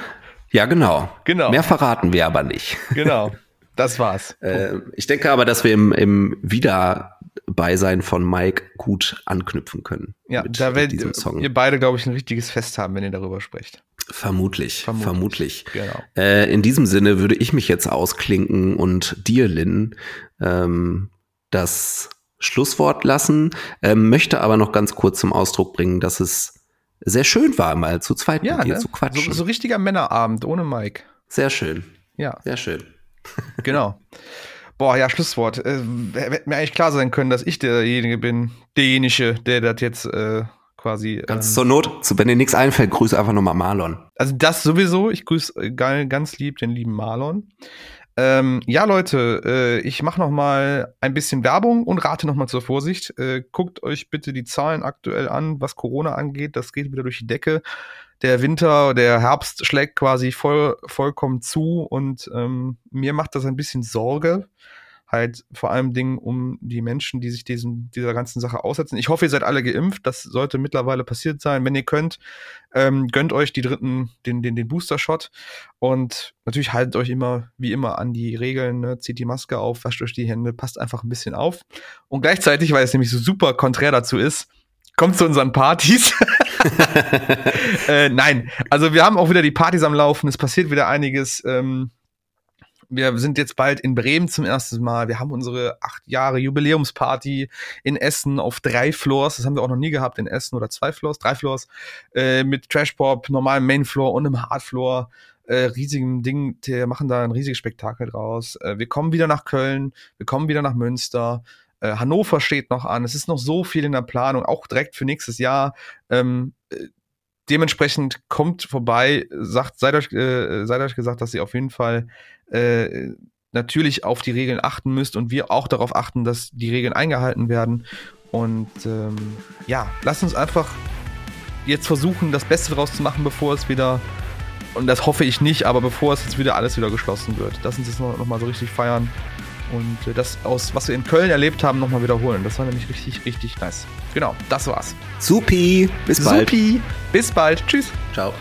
A: ja genau,
B: Genau.
A: mehr verraten wir aber nicht.
B: Genau. Das war's.
A: Äh, ich denke aber, dass wir im, im Wiederbeisein von Mike gut anknüpfen können.
B: Ja, da werdet ihr beide, glaube ich, ein richtiges Fest haben, wenn ihr darüber sprecht.
A: Vermutlich, vermutlich.
B: Genau.
A: Äh, in diesem Sinne würde ich mich jetzt ausklinken und dir, Lynn, ähm, das Schlusswort lassen, ähm, möchte aber noch ganz kurz zum Ausdruck bringen, dass es sehr schön war, mal zu zweit
B: Ja,
A: mit dir
B: ne?
A: zu quatschen.
B: So, so richtiger Männerabend ohne Mike.
A: sehr schön,
B: Ja,
A: sehr schön.
B: genau. Boah, ja, Schlusswort. Äh, hätte mir eigentlich klar sein können, dass ich derjenige bin, derjenige, der das jetzt äh, quasi.
A: Ganz
B: ähm,
A: zur Not, wenn dir nichts einfällt, grüße einfach nochmal Marlon.
B: Also das sowieso. Ich grüße äh, ganz lieb den lieben Marlon. Ähm, ja, Leute, äh, ich mache noch mal ein bisschen Werbung und rate noch mal zur Vorsicht. Äh, guckt euch bitte die Zahlen aktuell an, was Corona angeht. Das geht wieder durch die Decke. Der Winter, der Herbst schlägt quasi voll, vollkommen zu und ähm, mir macht das ein bisschen Sorge. Halt vor allem Dingen um die Menschen, die sich diesen, dieser ganzen Sache aussetzen. Ich hoffe, ihr seid alle geimpft. Das sollte mittlerweile passiert sein. Wenn ihr könnt, ähm, gönnt euch die dritten, den, den, den Booster-Shot und natürlich haltet euch immer, wie immer, an die Regeln, ne? zieht die Maske auf, wascht euch die Hände, passt einfach ein bisschen auf. Und gleichzeitig, weil es nämlich so super konträr dazu ist, kommt zu unseren Partys. äh, nein, also wir haben auch wieder die Partys am Laufen, es passiert wieder einiges. Ähm, wir sind jetzt bald in Bremen zum ersten Mal. Wir haben unsere acht Jahre Jubiläumsparty in Essen auf drei Floors. Das haben wir auch noch nie gehabt in Essen oder zwei Floors, drei Floors. Äh, mit Trashpop, normalem Mainfloor und einem Hardfloor. Äh, riesigem Ding, wir machen da ein riesiges Spektakel draus. Äh, wir kommen wieder nach Köln, wir kommen wieder nach Münster. Äh, Hannover steht noch an. Es ist noch so viel in der Planung, auch direkt für nächstes Jahr. Ähm, äh, dementsprechend kommt vorbei, sagt, seid euch, äh, seid euch gesagt, dass ihr auf jeden Fall äh, natürlich auf die Regeln achten müsst und wir auch darauf achten, dass die Regeln eingehalten werden. Und ähm, ja, lasst uns einfach jetzt versuchen, das Beste daraus zu machen, bevor es wieder, und das hoffe ich nicht, aber bevor es jetzt wieder alles wieder geschlossen wird. Lass uns das noch, noch mal so richtig feiern und äh, das aus, was wir in Köln erlebt haben, nochmal wiederholen. Das war nämlich richtig, richtig nice. Genau, das war's.
A: Supi, bis bald.
B: Supi, bis bald. Tschüss.
A: Ciao.